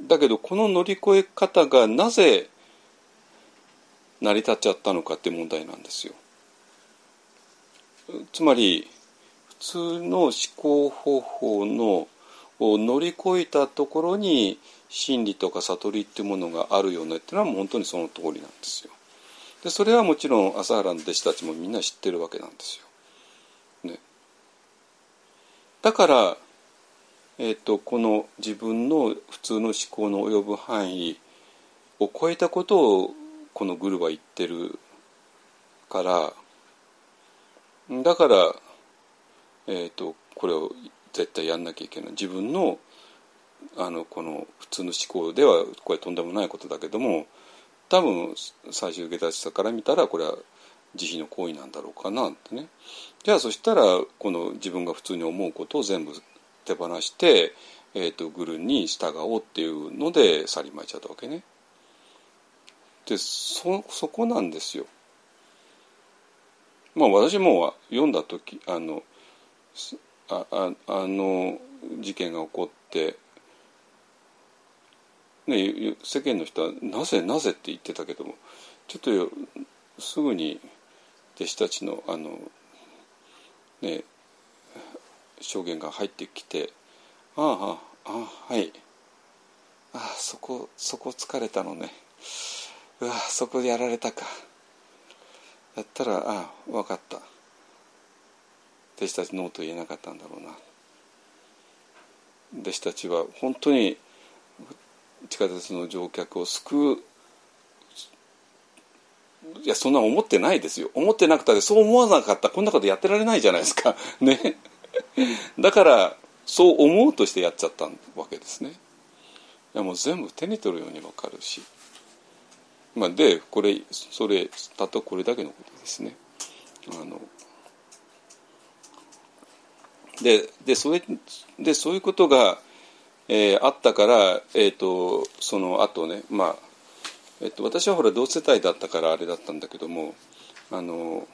だけどこの乗り越え方がなぜ成り立っちゃったのかって問題なんですよ。つまり通の思考方法のを乗り越えたところに真理とか悟りっていうものがあるよねっていうのはもう本当にその通りなんですよ。でそれはもちろん朝原の弟子たちもみんな知ってるわけなんですよ。ね、だから、えーと、この自分の普通の思考の及ぶ範囲を超えたことをこのグルは言ってるからだから、えーとこれを絶対やんなきゃいけない自分のあのこの普通の思考ではこれとんでもないことだけども多分最終下達者から見たらこれは慈悲の行為なんだろうかなってねじゃあそしたらこの自分が普通に思うことを全部手放して、えーと、グルに従おうっていうので去りまいちゃったわけね。でそそこなんですよ。まあ私も読んだ時あのあああの事件が起こって、ね、世間の人は「なぜなぜ」って言ってたけどもちょっとすぐに弟子たちのあのね証言が入ってきて「ああああはい。ああそこそこ疲れたのね。うわそこでやられたか」やったら「ああ分かった」弟子たちノーと言えなかったんだろうな。弟子たちは本当に地下鉄の乗客を救ういやそんな思ってないですよ。思ってなくたってそう思わなかった。こんなことやってられないじゃないですか。ね。だからそう思うとしてやっちゃったわけですね。いやもう全部手に取るように分かるし。まあでこれそれたとこれだけのことですね。あのででそれでそういうことが、えー、あったから、えーと、その後ね、まあえーと、私はほら同世帯だったからあれだったんだけどもあの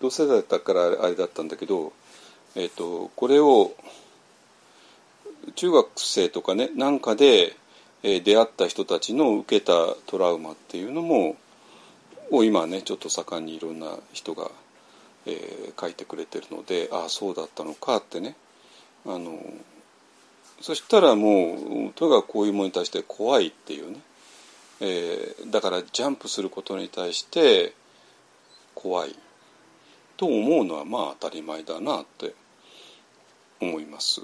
同世代だったからあれだったんだけど、えーとこれを中学生とかねなんかでえ出会った人たちの受けたトラウマっていうのもを今ねちょっと盛んにいろんな人が、えー、書いてくれてるのでああそうだったのかってね。あのそしたらもうとにかくこういうものに対して怖いっていうね、えー、だからジャンプすることに対して怖い。と思うのはまあ当たり前だなって思います。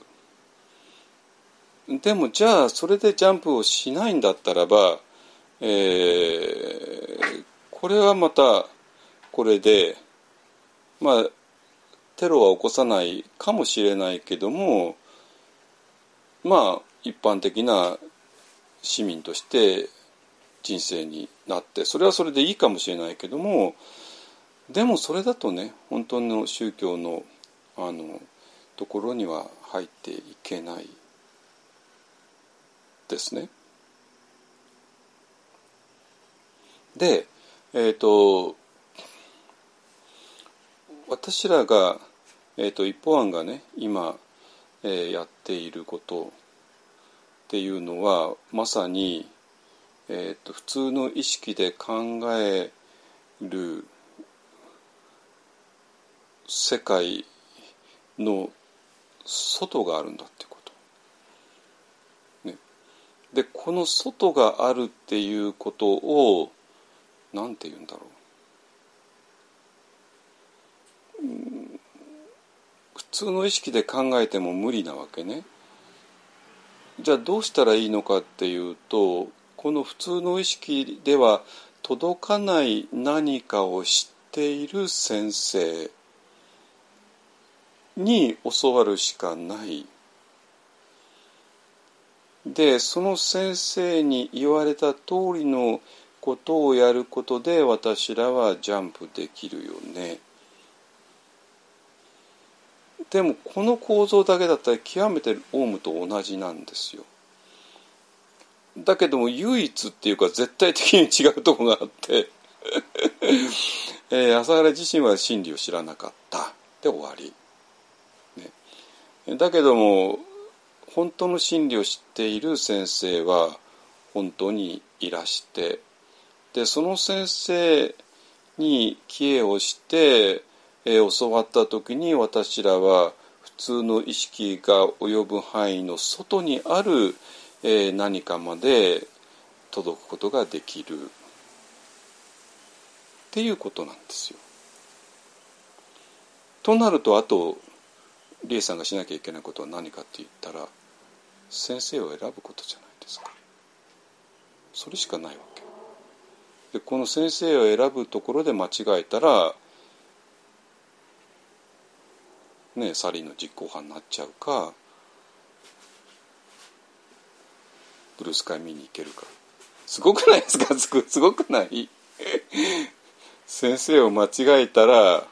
でもじゃあそれでジャンプをしないんだったらば、えー、これはまたこれでまあテロは起こさないかもしれないけどもまあ一般的な市民として人生になってそれはそれでいいかもしれないけどもでもそれだとね本当の宗教のあのところには入っていけない。ですね。で、えっ、ー、と私らが、えーと、一方案がね今、えー、やっていることっていうのはまさに、えーと、普通の意識で考える世界の外があるんだってでこの外があるっていうことを何て言うんだろう、普通の意識で考えても無理なわけね。じゃあどうしたらいいのかっていうとこの普通の意識では届かない何かを知っている先生に教わるしかないでその先生に言われた通りのことをやることで私らはジャンプできるよね。でもこの構造だけだったら極めてオウムと同じなんですよ。だけども唯一っていうか絶対的に違うとこがあって えー、朝原自身は真理を知らなかったで終わり。ね、だけども本当の真理を知っている先生は本当にいらしてでその先生に帰依をして、えー、教わった時に私らは普通の意識が及ぶ範囲の外にある、えー、何かまで届くことができるっていうことなんですよ。となるとあと理恵さんがしなきゃいけないことは何かって言ったら先生を選ぶことじゃないですか。それしかないわけ。でこの先生を選ぶところで間違えたらねサリーの実行犯になっちゃうかブルースカイ見に行けるかすごくないですか？すごくない？先生を間違えたら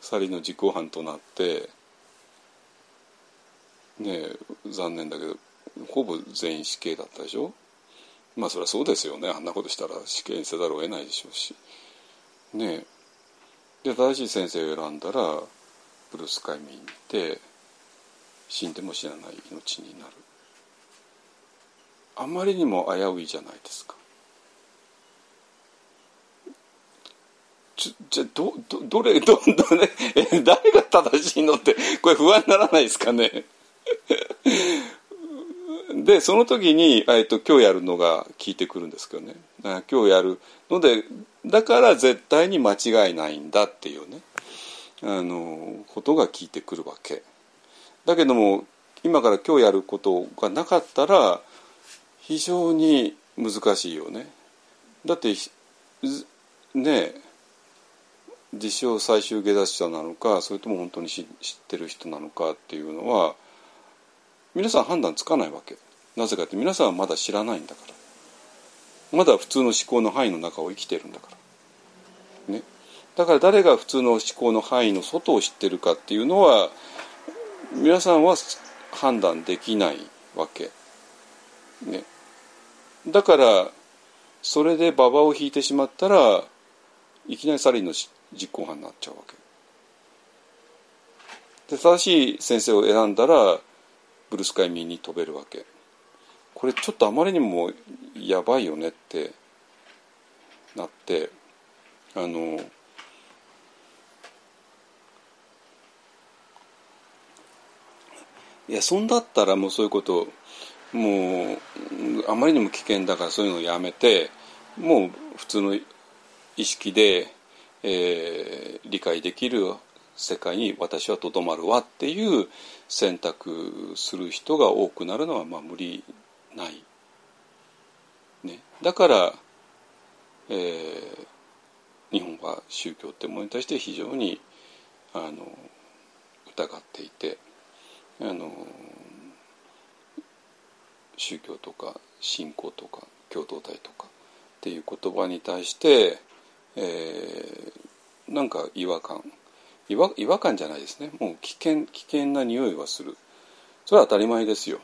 サリーの実行犯となってね残念だけどほぼ全員死刑だったでしょ？まあそりゃそうですよね。あんなことしたら死刑にせざるを得ないでしょうし。ね。で正しい先生を選んだらブルースカイミーに行って死んでも死なない命になる。あまりにも危ういじゃないですか。じゃどどどれどどれえ誰が正しいのってこれ不安にならないですかね？でその時に、えっと、今日やるのが聞いてくるんですけどね。今日やるのでだから絶対に間違いないんだっていうね。あのことが聞いてくるわけ。だけども今から今日やることがなかったら非常に難しいよね。だってね自称最終下脱者なのかそれとも本当に知ってる人なのかっていうのは皆さん判断つかないわけ。なぜかって皆さんはまだ知らないんだから。まだ普通の思考の範囲の中を生きてるんだから。ね。だから誰が普通の思考の範囲の外を知ってるかっていうのは皆さんは判断できないわけ。ね。だからそれで馬場を引いてしまったらいきなりサリンの実行犯になっちゃうわけ。で正しい先生を選んだらブルースカイミーに飛べるわけ。これちょっとあまりにもやばいよねってなってあのいやそんだったらもうそういうこともうあまりにも危険だからそういうのをやめてもう普通の意識で、えー、理解できる世界に私はとどまるわっていう選択する人が多くなるのはまあ無理ない。ね、だから、えー、日本は宗教ってものに対して非常にあの疑っていてあの宗教とか信仰とか共同体とかっていう言葉に対して、えー、なんか違和感違和違和感じゃないですね。もう危険危険な匂いはする。それは当たり前ですよ。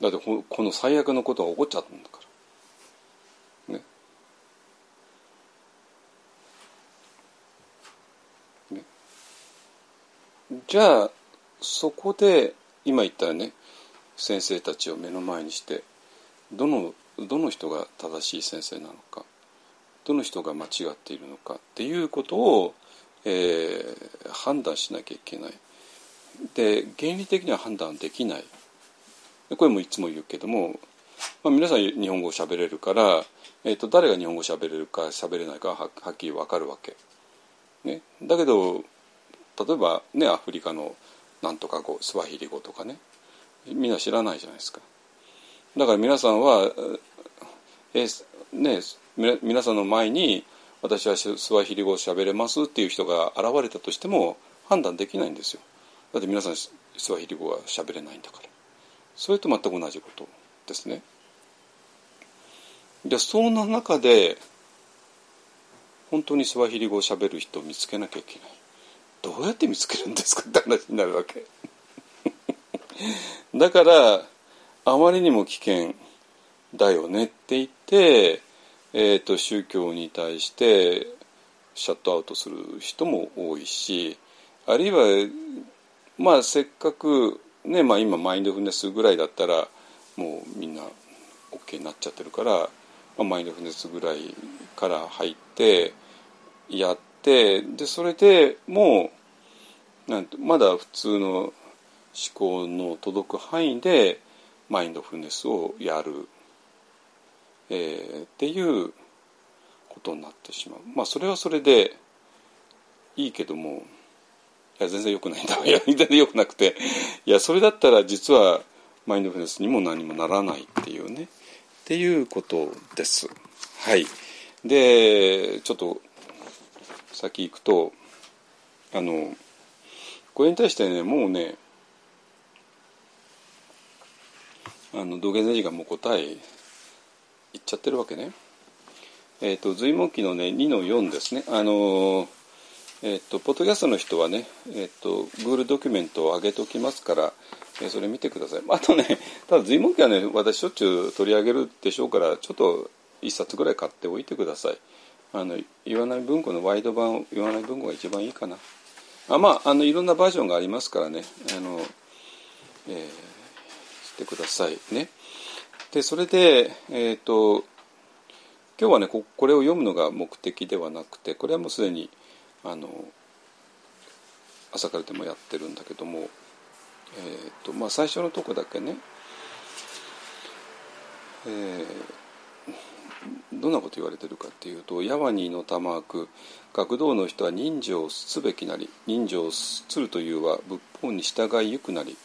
だってこの最悪のことが起こっちゃったんだから。ね。ね。じゃあそこで今言ったよね。先生たちを目の前にしてどのどの人が正しい先生なのかどの人が間違っているのかっていうことをえー、判断しなきゃいけない。で原理的には判断できない。これもいつも言うけども、まあ、皆さん日本語を喋れるから、えーと、誰が日本語を喋れるか喋れないかははっきり分かるわけ、ね、だけど例えばねアフリカのなんとか語スワヒリ語とかね。みんな知らないじゃないですか。だから皆さんはえね皆さんの前に私はスワヒリ語を喋れますっていう人が現れたとしても判断できないんですよ。だって皆さんスワヒリ語は喋れないんだから。それと全く同じことですね。でそんな中で本当にスワヒリ語を喋る人を見つけなきゃいけない。どうやって見つけるんですかって話になるわけ。だからあまりにも危険だよねって言ってえーと、宗教に対してシャットアウトする人も多いしあるいはまあせっかくね、まあ、今マインドフルネスぐらいだったらもうみんな OK になっちゃってるから、まあ、マインドフルネスぐらいから入って、やってでそれでもうなんまだ普通の思考の届く範囲でマインドフルネスをやる、えー、っていうことになってしまう。まあそれはそれでいいけどもいや全然良くないんだ。い や全然良くなくて。いやそれだったら実はマインドフルネスにも何もならないっていうね。っていうことです。はい。でちょっと先行くとあのこれに対してねもうねあの土下座寺がもう答え言っちゃってるわけね。えっ、ー、と随文記のね2の4ですね。あのえっ、とポッドキャストの人はねえっ、と Google ドキュメントを上げておきますから、え、それ見てください。あとねただ随文記はね私しょっちゅう取り上げるでしょうからちょっと1冊ぐらい買っておいてください。あの言わない文庫のワイド版言わない文庫が一番いいかなあまああのいろんなバージョンがありますからねあの、えー、してくださいねでそれでえ、ー、と今日はねここれを読むのが目的ではなくてこれはもうすでにあの朝からでもやってるんだけども、えーとまあ、最初のとこだけね、えーどんなこと言われてるかっていうと「やわにのたまく学童の人は人情をすべきなり人情をするというは仏法に従いゆくなり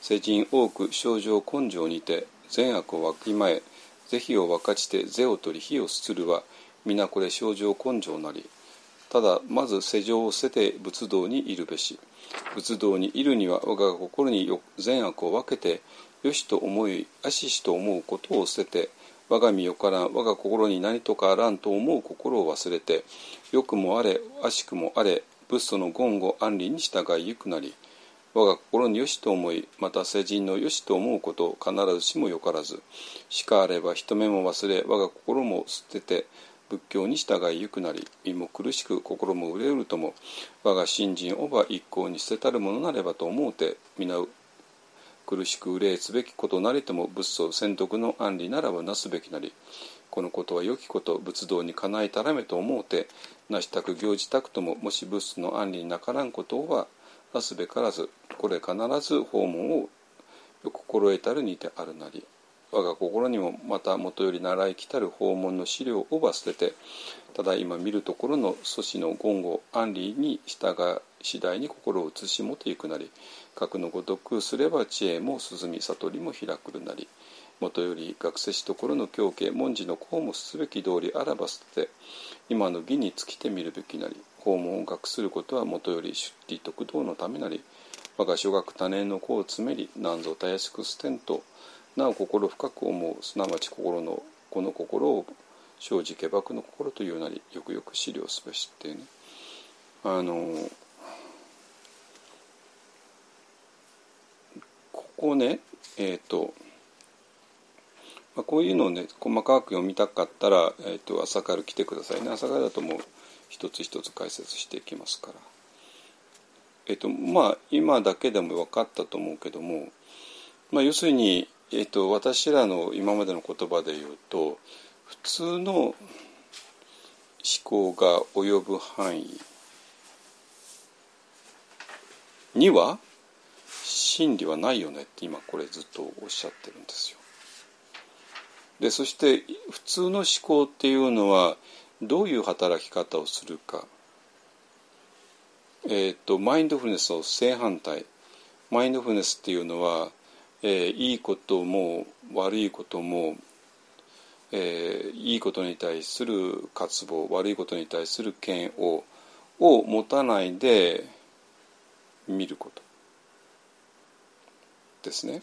世人多く症状根性にて善悪をわきまえ是非を分かちて是を取り火をするは皆これ症状根性なり。ただまず世情を捨てて仏道にいるべし。仏道にいるには我が心に善悪を分けてよしと思い悪ししと思うことを捨てて我が身よからん我が心に何とかあらんと思う心を忘れて良くもあれ悪しくもあれ仏祖の言語安理に従いゆくなり。我が心によしと思いまた世人のよしと思うこと必ずしもよからず。しかあれば人目も忘れ我が心も捨てて仏教に従いゆくなり身も苦しく心も憂うるとも我が信心をば一向に捨てたるものなればと思うて皆苦しく憂えつべきことなりとも仏祖先徳の安理ならばなすべきなり。このことは良きこと仏道にかなえたらめと思うてなしたく行じたくとももし仏祖の安理になからんことはなすべからずこれ必ず訪問をよく心得たるにてあるなり我が心にもまたもとより習いきたる訪問の資料をば捨ててただ今見るところの祖師の言語安理に従い次第に心を移しもていくなり核のごとくすれば知恵も進み悟りも開くるなりもとより学生しところの教家文字の項もすべき通りあらば捨てて今の義に尽きてみるべきなり訪問を学することはもとより出利得道のためなり我が諸学多年の子を詰めり何ぞたやすく捨てんとなお心深く思うすなわち心のこの心を生じ下爆の心というなりよくよく資料すべしってね。あのここねえっ、ー、と、まあ、こういうのをね細かく読みたかったら、えーと、朝から来てくださいね。朝からだともう一つ一つ解説していきますから。えっ、とまあ今だけでも分かったと思うけども、まあ、要するにえーと、私らの今までの言葉で言うと普通の思考が及ぶ範囲には真理はないよねって今これずっとおっしゃってるんですよ。でそして普通の思考っていうのはどういう働き方をするか。えっ、ー、とマインドフルネスの正反対マインドフルネスっていうのはえー、いいことも悪いことも、えー、いいことに対する渇望悪いことに対する嫌悪を持たないで見ることですね。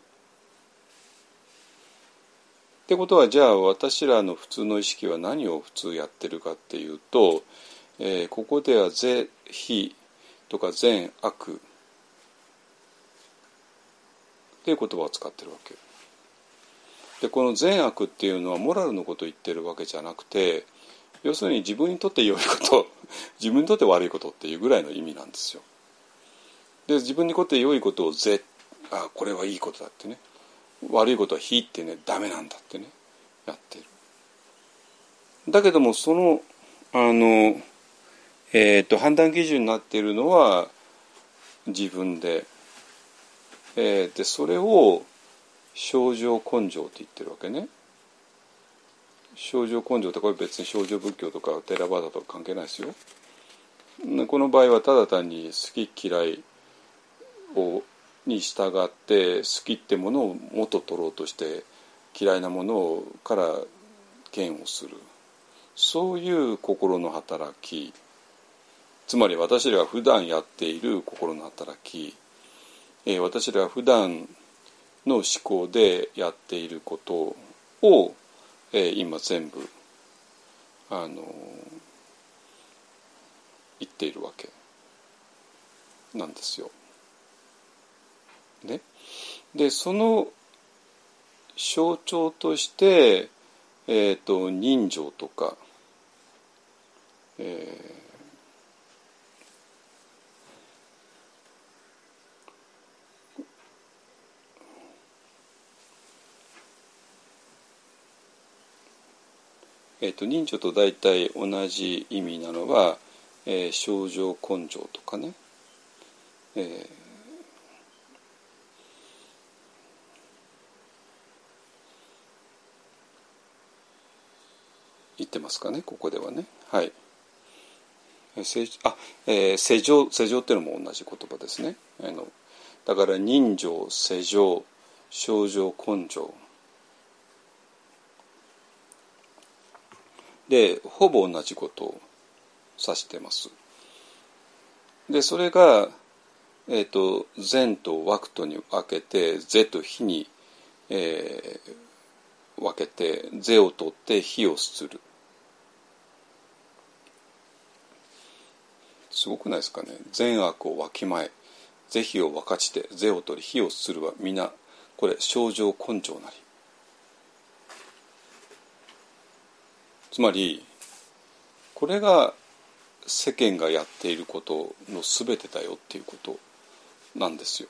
ってことはじゃあ私らの普通の意識は何を普通やってるかっていうと、えー、ここでは「是非」とか「善悪」っていう言葉を使ってるわけ。でこの善悪っていうのはモラルのことを言ってるわけじゃなくて要するに自分にとって良いこと 自分にとって悪いことっていうぐらいの意味なんですよ。で自分にとって良いことを「ぜ」あこれはいいことだってね悪いことは「非」ってねダメなんだってねやってる。だけどもそのあの、えー、と判断基準になっているのは自分で,、えー、でそれを症状根性って言ってるわけね。症状根性ってこれ別に症状仏教とかテラバーダとか関係ないですよ。この場合はただ単に好き嫌いをに従って好きってものを元取ろうとして嫌いなものから嫌悪する。そういう心の働き。つまり私らが普段やっている心の働き、えー、私らが普段の思考でやっていることを、えー、今全部あの言っているわけなんですよ。ね、でその象徴として、えーと、人情とか、えーえーと、人情と大体同じ意味なのは、えー、症状根性とかね、えー、ってますかね？ここではね。はい。あ、えー、世情世情っていうのも同じ言葉ですね。あのだから人情世情症状根性。でほぼ同じことを指してます。でそれが、えーと、善と枠とに分けて是と非に、えー、分けて是を取って非をする。すごくないですかね善悪をわきまえ是非を分かちて是を取り非をするは皆これ症状根性なりつまりこれが世間がやっていることの全てだよっていうことなんですよ。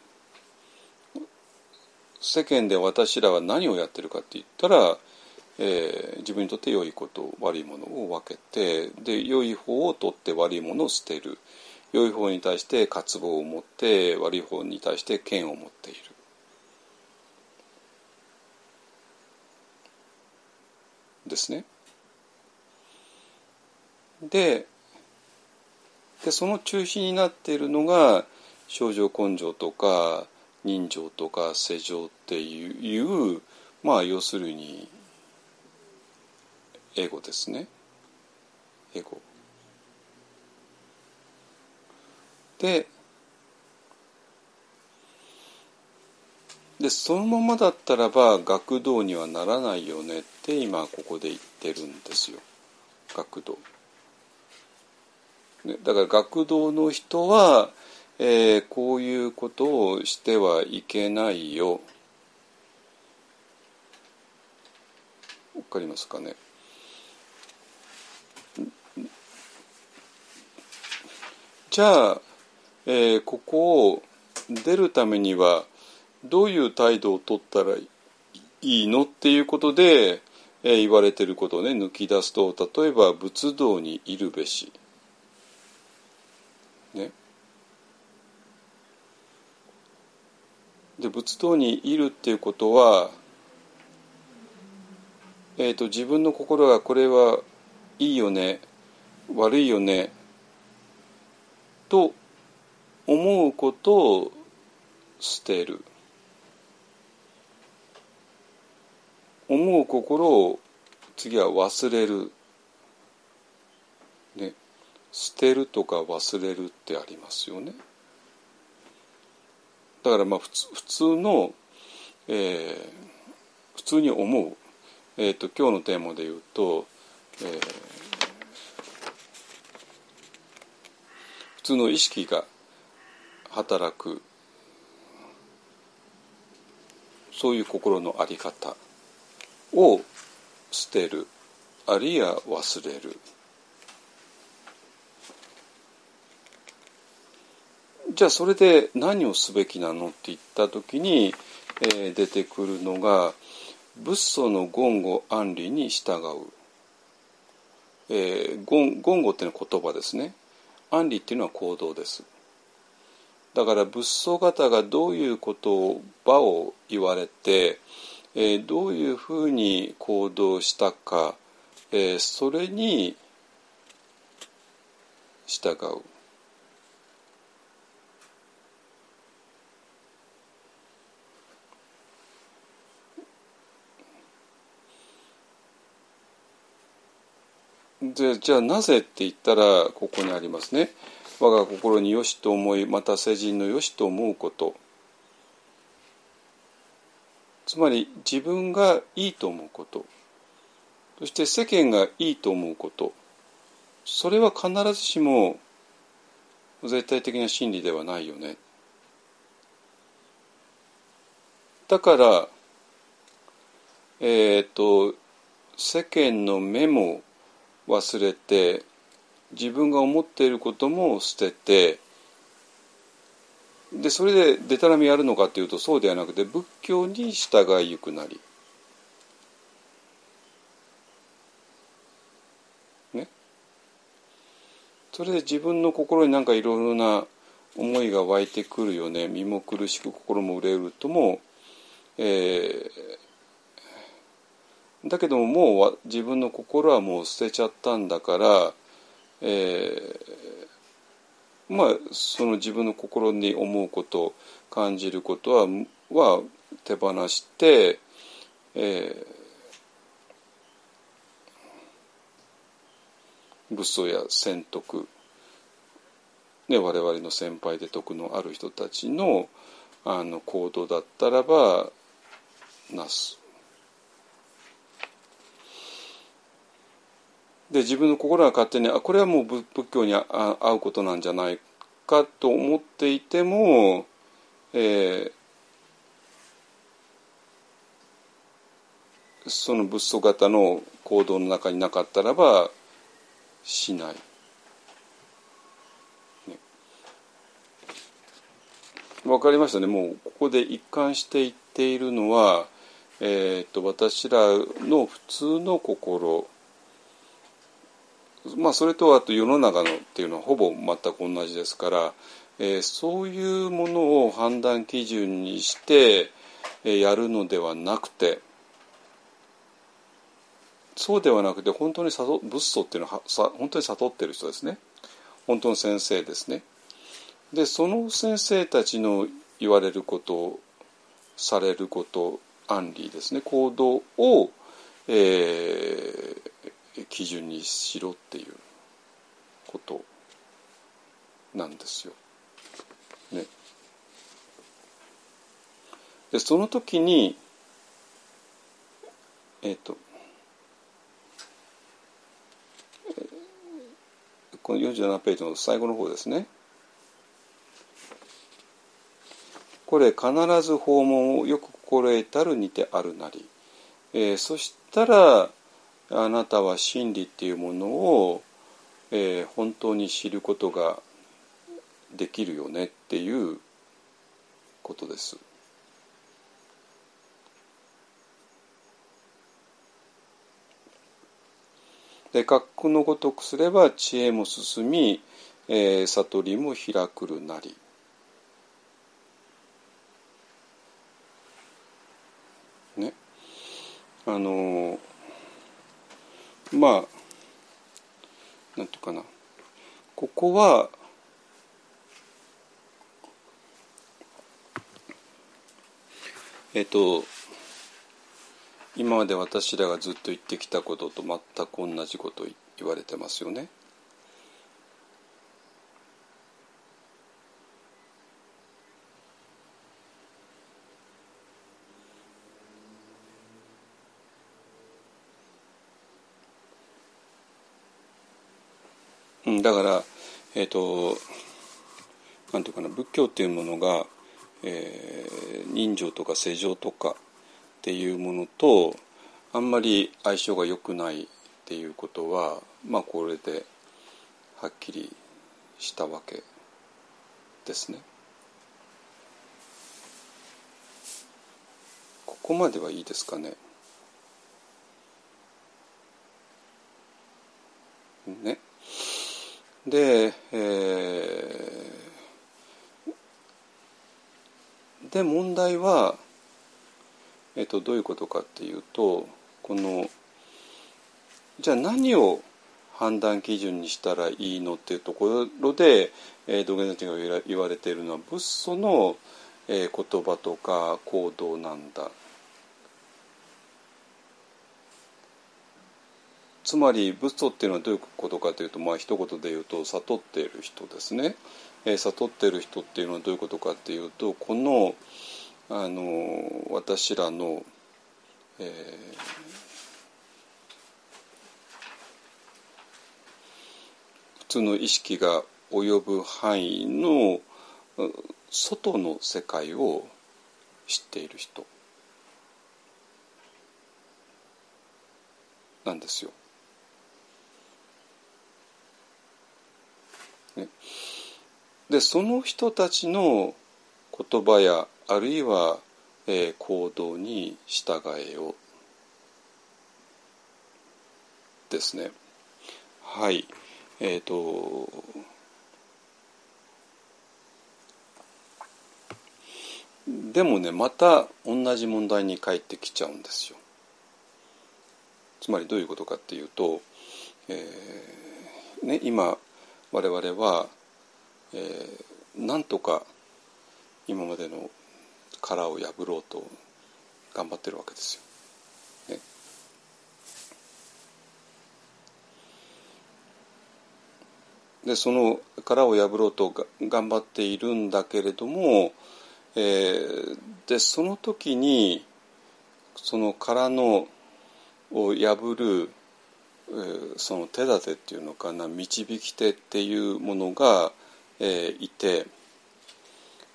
世間で私らは何をやってるかって言ったら、えー、自分にとって良いこと悪いものを分けてで良い方を取って悪いものを捨てる良い方に対して渇望を持って悪い方に対して嫌を持っている。ですね。ででその中心になっているのが症状根性とか人情とか世情っていうまあ要するにエゴですねエゴ。ででそのままだったらば学童にはならないよねって今ここで言ってるんですよ学童。ね、だから学童の人は、えー、こういうことをしてはいけないよ。わかりますかね？じゃあ、えー、ここを出るためにはどういう態度を取ったらいいのっていうことで、えー、言われてることをね抜き出すと例えば仏道にいるべし。ね、で仏道にいるっていうことは、えーと、自分の心がこれはいいよね悪いよねと思うことを捨てる。思う心を次は忘れる。ね。捨てるとか忘れるってありますよね。だからまあ普通普通の、えー、普通に思う、えーと、今日のテーマで言うと、えー、普通の意識が働くそういう心の在り方を捨てるあるいは忘れる。じゃあそれで何をすべきなのって言った時に、えー、出てくるのが仏祖の言語安理に従う、えー、言語っていうのは言葉ですね安理っていうのは行動ですだから仏祖方がどういうことを場を言われて、えー、どういうふうに行動したか、えー、それに従う。でじゃあなぜって言ったらここにありますね。我が心によしと思いまた世人のよしと思うこと。つまり自分がいいと思うこと。そして世間がいいと思うこと。それは必ずしも絶対的な真理ではないよね。だからえっ、ー、と世間の目も忘れて自分が思っていることも捨ててでそれででたらめやるのかっていうとそうではなくて仏教に従いゆくなり。ね。それで自分の心になんかいろいろな思いが湧いてくるよね身も苦しく心も憂えるとも、えー、だけどももう自分の心はもう捨てちゃったんだからえー、まあその自分の心に思うこと感じることはは手放して、えー、仏祖や仙徳、ね、我々の先輩で徳のある人たちのあの行動だったらばなす。で自分の心が勝手にあこれはもう仏教に合うことなんじゃないかと思っていても、えー、その仏祖型の行動の中になかったらばしない。ね、分かりましたねもうここで一貫して言っているのは、えーと私らの普通の心まあ、それとあと世の中のっていうのはほぼ全く同じですから、えー、そういうものを判断基準にして、え、やるのではなくてそうではなくて本当に仏祖っていうのはさ本当に悟ってる人ですね本当の先生ですね。でその先生たちの言われることされること安理ですね行動を、えー、基準にしろっていうことなんですよ。ね。でその時にえっ、ー、とこの47ページの最後の方ですね。これ必ず訪問をよく心得たるにてあるなり、えー、そしたらあなたは真理っていうものを、えー、本当に知ることができるよねっていうことです。で格好のごとくすれば知恵も進み、えー、悟りも開くるなり。ね。あのーまあなんていうかなここはえっ、と今まで私らがずっと言ってきたことと全く同じこと言われてますよね。だからえっ、ー、となんていうかな仏教っていうものが、えー、人情とか世情とかっていうものとあんまり相性が良くないっていうことはまあこれではっきりしたわけですね。ここまではいいですかね。ね。で、えーで問題は、えっと、どういうことかっていうとこのじゃあ何を判断基準にしたらいいのっていうところで、えー、道元たちが言われているのは仏祖の、えー、言葉とか行動なんだ。つまり仏祖っていうのはどういうことかというとまあ一言で言うと悟っている人ですね。えー、悟っている人っていうのはどういうことかっていうとこのあの私らの、えー普通の意識が及ぶ範囲の外の世界を知っている人なんですよ。ね、でその人たちの言葉やあるいは、えー、行動に従えよですね。はい。えっ、ー、とでもねまた同じ問題に返ってきちゃうんですよ。つまりどういうことかっていうと、えーね、今我々は、えー、なんとか今までの殻を破ろうと頑張ってるわけですよ。でその殻を破ろうと頑張っているんだけれども、えー、でその時にその殻のを破る、その手立てっていうのかな導き手っていうものが、え、いて、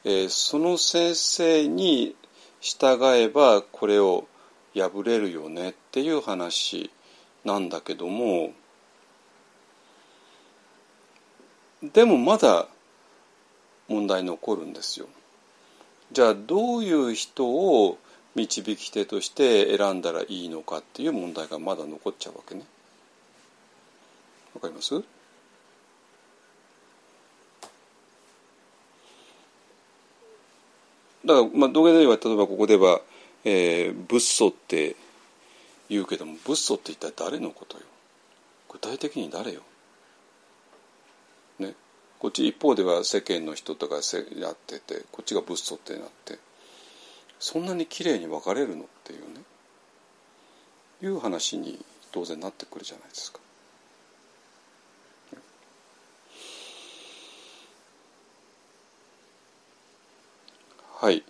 え、その先生に従えばこれを破れるよねっていう話なんだけども。でもまだ問題残るんですよ。じゃあどういう人を導き手として選んだらいいのかっていう問題がまだ残っちゃうわけね。わかります？だから、まあ、道元では例えばここでは、えー、仏祖って言うけども仏祖って一体誰のことよ？具体的に誰よ？ね？こっち一方では世間の人とかやっててこっちが仏祖ってなってそんなに綺麗に分かれるのっていうね？いう話に当然なってくるじゃないですか。はい、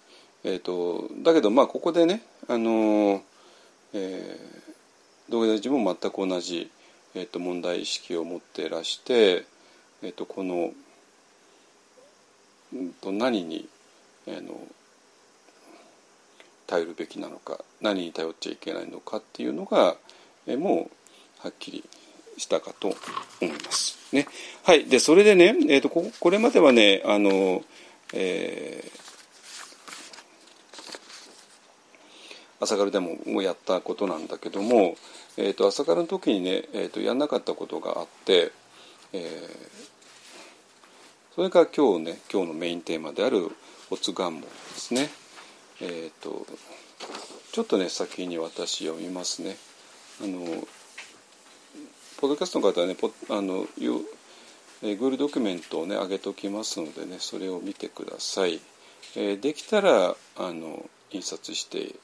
えーと、だけどまあここでねあの、えー、道元寺も全く同じ、えーと問題意識を持っていらしてえーと、この、うん、と何に、えー、の頼るべきなのか何に頼っちゃいけないのかっていうのが、えー、もうはっきりしたかと思います。ね、はい。でそれでね、えーと、ここれまではねあの、えー、朝からでももやったことなんだけども、えーと、朝からの時にね、えーと、やんなかったことがあって、えー、それから今日ね今日のメインテーマであるおつ願文ですね。え、ー、とちょっとね先に私読みますね。あのポッドキャストの方はねポあのえー、グールドキュメントをね上げておきますのでねそれを見てください。えー、できたらあの印刷して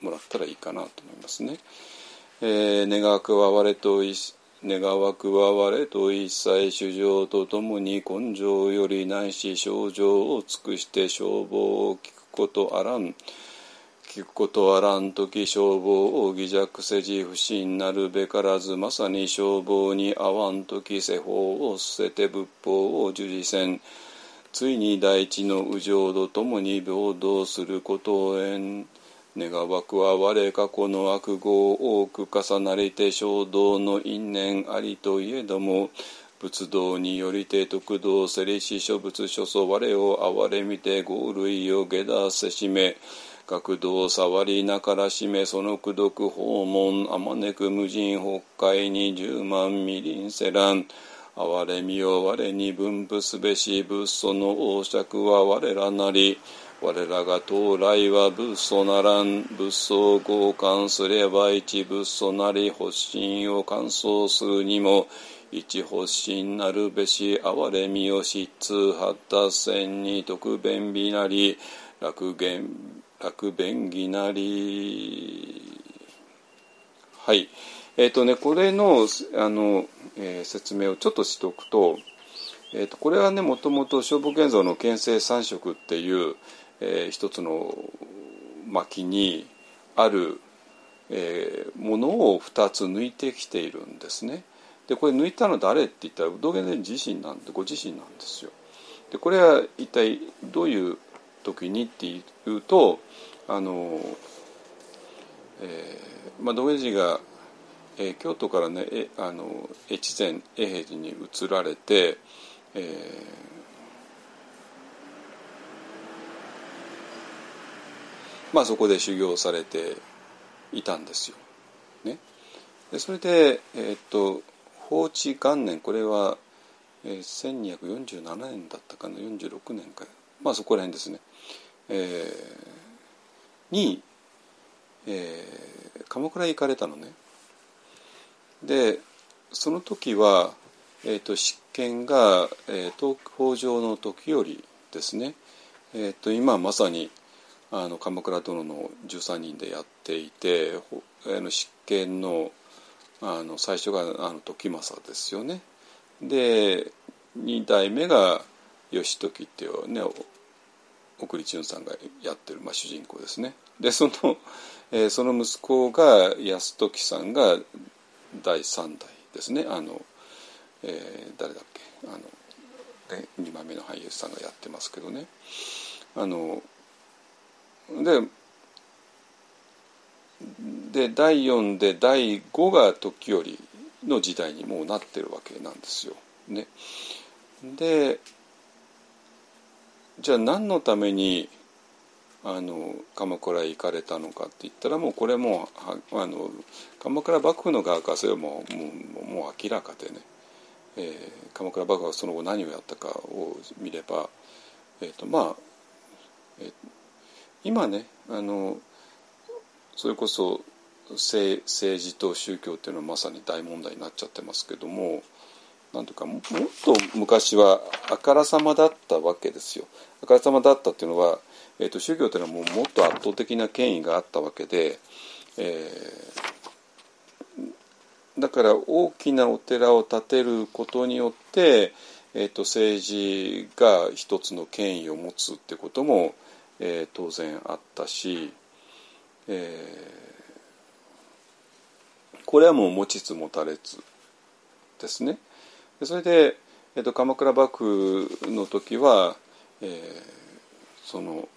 もらったらいいかなと思いますね。えー、願わくは我と願わくは我と一切主情とともに根性よりないし症状を尽くして消防を聞くことあらん。聞くことあらん時消防を偽弱せじ不信なるべからずまさに消防に合わん時世法を捨てて仏法を受事せん。ついに大地の右情とともに平等することを縁願わくは我過去の悪業多く重なりて衝動の因縁ありといえども仏道によりて徳道せりし諸仏諸祖我を哀れみて豪類を下脱せしめ学道触りなからしめその功徳訪問あまねく無人北海に十万未臨せらん。哀れみを我に分布すべし仏祖の王爵は我らなり我らが到来は仏祖ならん仏祖を強姦すれば一仏祖なり発心を完走するにも一発心なるべし哀れみを失痛発達線に特弁美なり楽言楽弁義なり。はい。えっ、ー、とねこれのあの、えー、説明をちょっとしておくと,、えーと、これはねもともと勝負建造の憲政三色っていう、えー、一つの巻にある、えー、ものを2つ抜いてきているんですね。でこれ抜いたの誰って言ったら道元禅自身なんでご自身なんですよ。でこれは一体どういう時にっていうとあの、えーまあ、道元寺が、えー、京都からねえあの越前永平寺に移られて、えー、まあそこで修行されていたんですよ。ね、でそれで、えー、っと法治元年これは、えー、1247年だったかな46年かまあそこら辺ですね、えー、に、えー、鎌倉へ行かれたのね。でその時は、えーと、執権が、えー、東北城の時よりですね、えーと、今まさにあの鎌倉殿の13人でやっていてあの執権のあの最初があの時政ですよね。で2代目が義時っていうね奥利潤さんがやってる、まあ、主人公ですね。でその,、えー、その息子が泰時さんが第3代ですねあの、えー、誰だっけ？あの、ね、2番目の俳優さんがやってますけどね。あのでで第4で第5が時折の時代にもうなってるわけなんですよ。ね、でじゃあ何のためにあの鎌倉へ行かれたのかって言ったらもうこれもあの鎌倉幕府の側からそれはもうもうもう明らかでね、えー、鎌倉幕府がその後何をやったかを見れば、えーとまあえー、今ねあのそれこそ政政治と宗教っていうのはまさに大問題になっちゃってますけどもなんというかもっと昔はあからさまだったわけですよ。あからさまだったっていうのは、えーと、宗教というのはもうもっと圧倒的な権威があったわけで、えー、だから大きなお寺を建てることによって、えーと、政治が一つの権威を持つってことも、えー、当然あったし、えー、これはもう持ちつ持たれつですね。それで、えーと、鎌倉幕府の時は、えー、その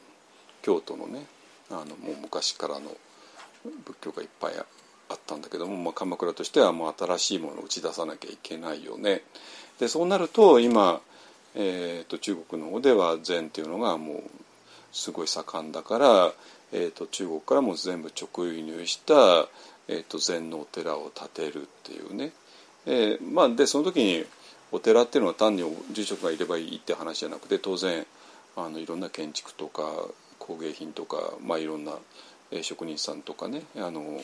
京都のねあのもう昔からの仏教がいっぱいあったんだけども、まあ、鎌倉としてはもう新しいものを打ち出さなきゃいけないよね。でそうなると今、えーと、中国の方では禅っていうのがもうすごい盛んだから、えーと、中国からも全部直輸入した、えーと禅のお寺を建てるっていうねえーまあ、でその時にお寺っていうのは単に住職がいればいいって話じゃなくて当然あのいろんな建築とか工芸品とか、まあ、いろんな、職人さんとかねあの、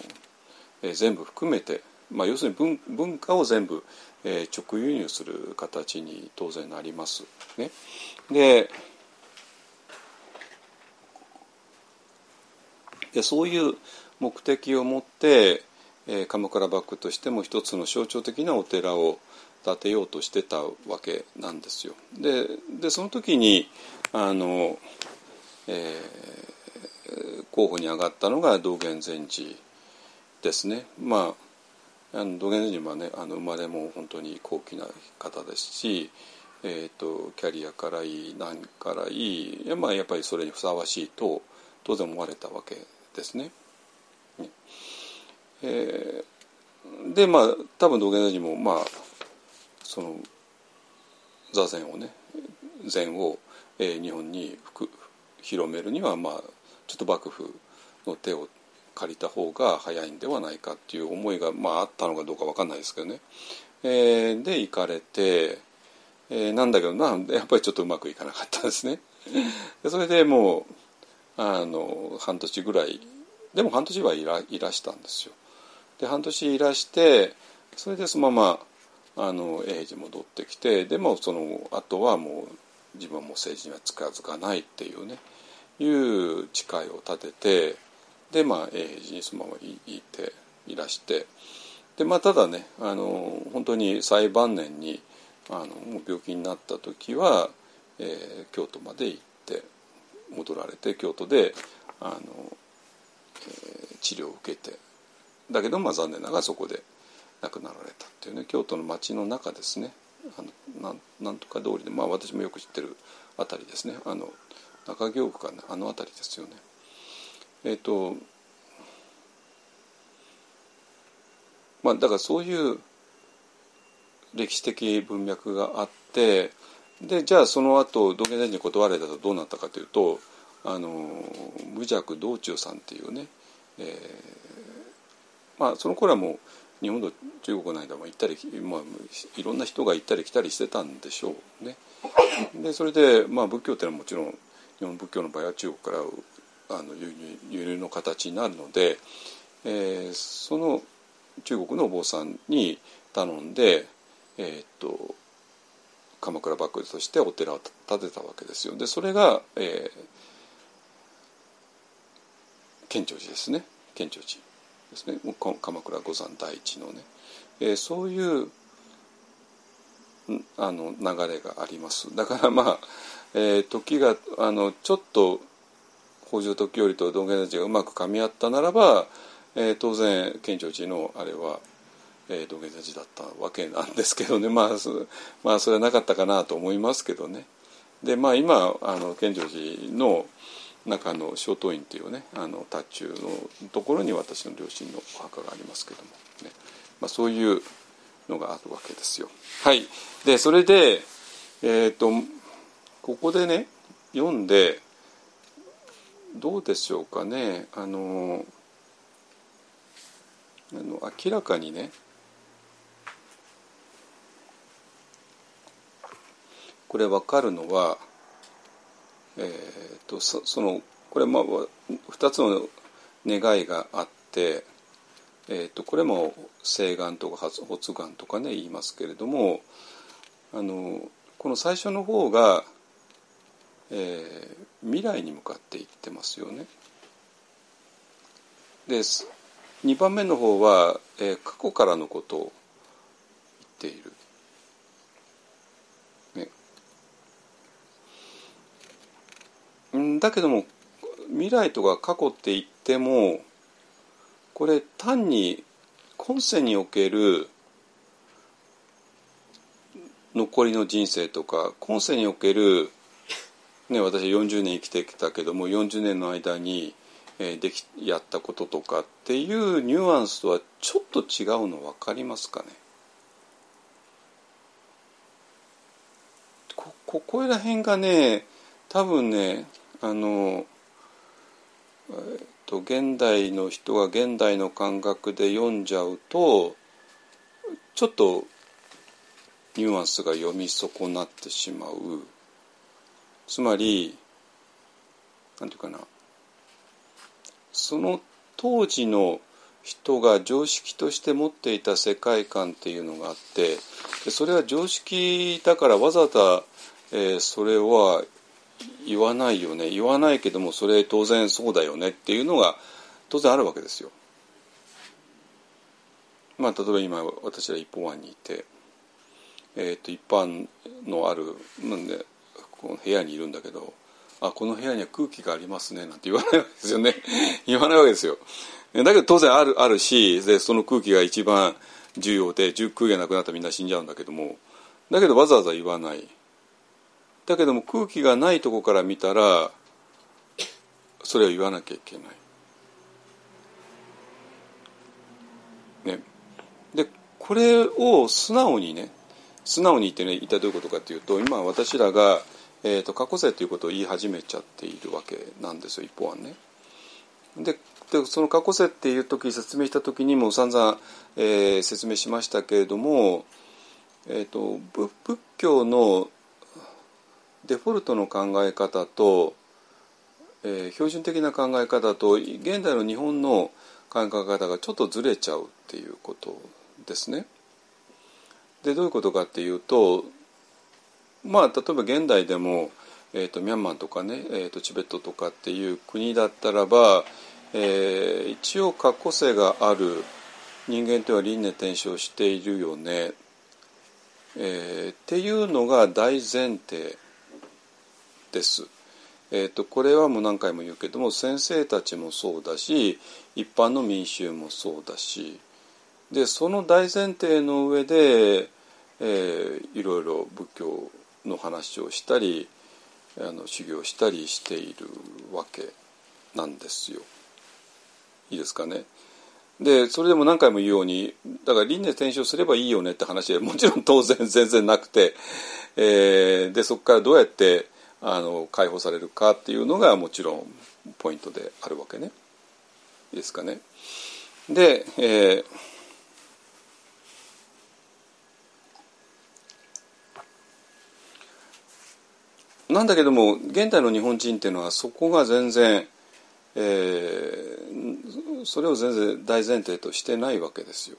えー、全部含めて、まあ、要するに文文化を全部、えー、直輸入する形に当然なります。ね、ででそういう目的を持ってえー、鎌倉幕府としても一つの象徴的なお寺を建てようとしてたわけなんですよ。ででその時にあの、えー、候補に上がったのが道元禅師ですね。まああの道元禅師はねあの生まれも本当に高貴な方ですし、えーと、キャリアからいい何からいい、まあ、やっぱりそれにふさわしいと当然思われたわけですね。えー、でまあ多分道元大臣もまあその座禅をね禅を、えー、日本に広めるにはまあちょっと幕府の手を借りた方が早いんではないかっていう思いが、まあ、あったのかどうか分かんないですけどね、えー、で行かれて、えー、なんだけどなやっぱりちょっとうまくいかなかったですね。でそれでもうあの半年ぐらいでも半年はいらいらしたんですよ。で半年いらしてそれでそのままあの永平寺戻ってきてでもその後はもう自分も政治には近づかないっていうねいう誓いを立ててでまあ永平寺にそのままいていらしてでまあただねあの本当に最晩年にあの病気になった時は、えー、京都まで行って戻られて京都であの、えー、治療を受けて。だけどまあ残念ながらそこで亡くなられたっていうね京都の町の中ですね。あのなんなんとか通りでまあ私もよく知ってる辺りですね。あの中京区かなあの辺りですよね。えっ、ー、とまあだからそういう歴史的文脈があってでじゃあその後道元大臣に断られたとどうなったかというとあの無弱道中さんっていうね、えー、まあその頃はもう日本と中国の間も行ったり、まあ、いろんな人が行ったり来たりしてたんでしょうね。でそれで、まあ、仏教っていうのはもちろん日本仏教の場合は中国からあの輸入輸入の形になるので、えー、その中国のお坊さんに頼んで、えー、っと鎌倉幕府としてお寺を建てたわけですよ。でそれが、えー、建長寺ですね。建長寺ですね。鎌倉五山第一のね、えー、そういうあの流れがあります。だからまあ、えー、時があのちょっと北条時頼と道元たちがうまくかみ合ったならば、えー、当然建長寺のあれは、えー、道元たちだったわけなんですけどね。まあまあそれはなかったかなと思いますけどね。でまあ今あの建長寺の中の小東院っていうねあの達中のところに私の両親のお墓がありますけどもね、まあ、そういうのがあるわけですよ。はい、でそれで、えーと、ここでね読んでどうでしょうかね。あのあの明らかにねこれ分かるのはえーと、そそのこれまあ2つの願いがあって、えーと、これも誓願とか発願とかね言いますけれどもあのこの最初の方が、えー、未来に向かっていってますよね。で2番目の方は、えー、過去からのことを言っている。んだけども未来とか過去って言ってもこれ単に今世における残りの人生とか今世における、ね、私40年生きてきたけども40年の間に、え、できやったこととかっていうニュアンスとはちょっと違うの分かりますかね？こここら辺がね多分ねあの、えっと、現代の人が現代の感覚で読んじゃうとちょっとニュアンスが読み損なってしまう。つまりなんていうかな。その当時の人が常識として持っていた世界観っていうのがあってそれは常識だからわざわざ、えー、それは言わないよね言わないけどもそれ当然そうだよねっていうのが当然あるわけですよ。まあ例えば今私ら一方案にいて、えー、と一般のあるなんでこの部屋にいるんだけどあこの部屋には空気がありますねなんて言わないわけですよね 言わないわけですよ。だけど当然あるあるしでその空気が一番重要で空気がなくなったらみんな死んじゃうんだけどもだけどわざわざ言わない。だけども空気がないとこから見たらそれを言わなきゃいけない。ね、でこれを素直にね素直に言ってね一体どういうことかというと今私らが、えーと、過去世ということを言い始めちゃっているわけなんですよ一方はね。ででその過去世っていう時説明した時にも散々、えー、説明しましたけれどもえー、と仏教のデフォルトの考え方と、えー、標準的な考え方と現代の日本の考え方がちょっとずれちゃうっていうことですね。でどういうことかっていうとまあ例えば現代でも、えーと、ミャンマーとかね、えーと、チベットとかっていう国だったらば、えー、一応過去性がある人間とは輪廻転生しているよね、えー、っていうのが大前提です。えーと、これはもう何回も言うけども先生たちもそうだし一般の民衆もそうだしでその大前提の上で、えー、いろいろ仏教の話をしたりあの修行したりしているわけなんですよ。いいですかね？でそれでも何回も言うようにだから輪廻転生すればいいよねって話でもちろん当然全然なくて、えー、でそこからどうやってあの解放されるかっていうのがもちろんポイントであるわけね。ですかね。で、えーなんだけども現代の日本人っていうのはそこが全然、えー、それを全然大前提としてないわけですよ。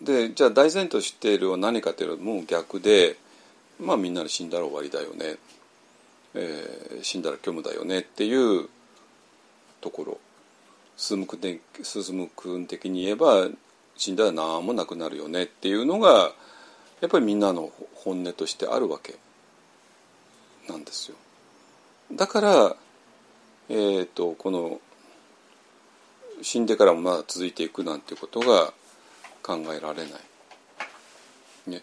でじゃあ大前提としているは何かというともう逆でまあみんなで死んだら終わりだよね、えー、死んだら虚無だよねっていうところ進む君的に言えば死んだら何もなくなるよねっていうのがやっぱりみんなの本音としてあるわけなんですよ。だから、えーと、この死んでからもまだ続いていくなんていうことが考えられない。ね、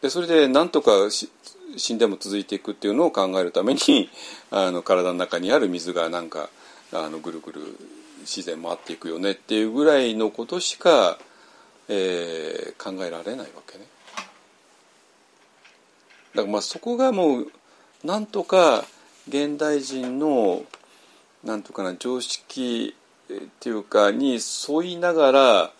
でそれでなんとか死んでも続いていくっていうのを考えるために あの体の中にある水がなんかあのぐるぐる自然回っていくよねっていうぐらいのことしか、えー、考えられないわけね。だからまあそこがもうなんとか現代人のなんとかな常識っていうかに沿いながら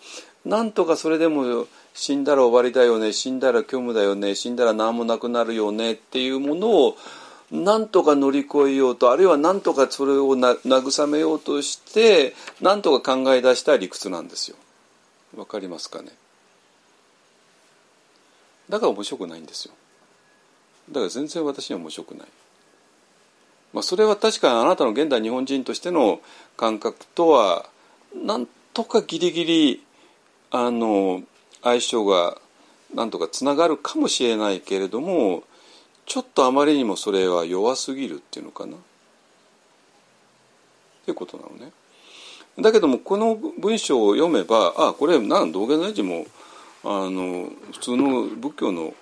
なんとかそれでも死んだら終わりだよね死んだら虚無だよね死んだら何もなくなるよねっていうものをなんとか乗り越えようとあるいはなんとかそれを慰めようとしてなんとか考え出した理屈なんですよ。わかりますかね？だから面白くないんですよ。だから全然私には面白くない。まあ、それは確かにあなたの現代日本人としての感覚とはなんとかギリギリあの相性がなんとかつながるかもしれないけれどもちょっとあまりにもそれは弱すぎるっていうのかなっていうことなのね。だけどもこの文章を読めばあこれなん道元大臣もあの普通の仏教の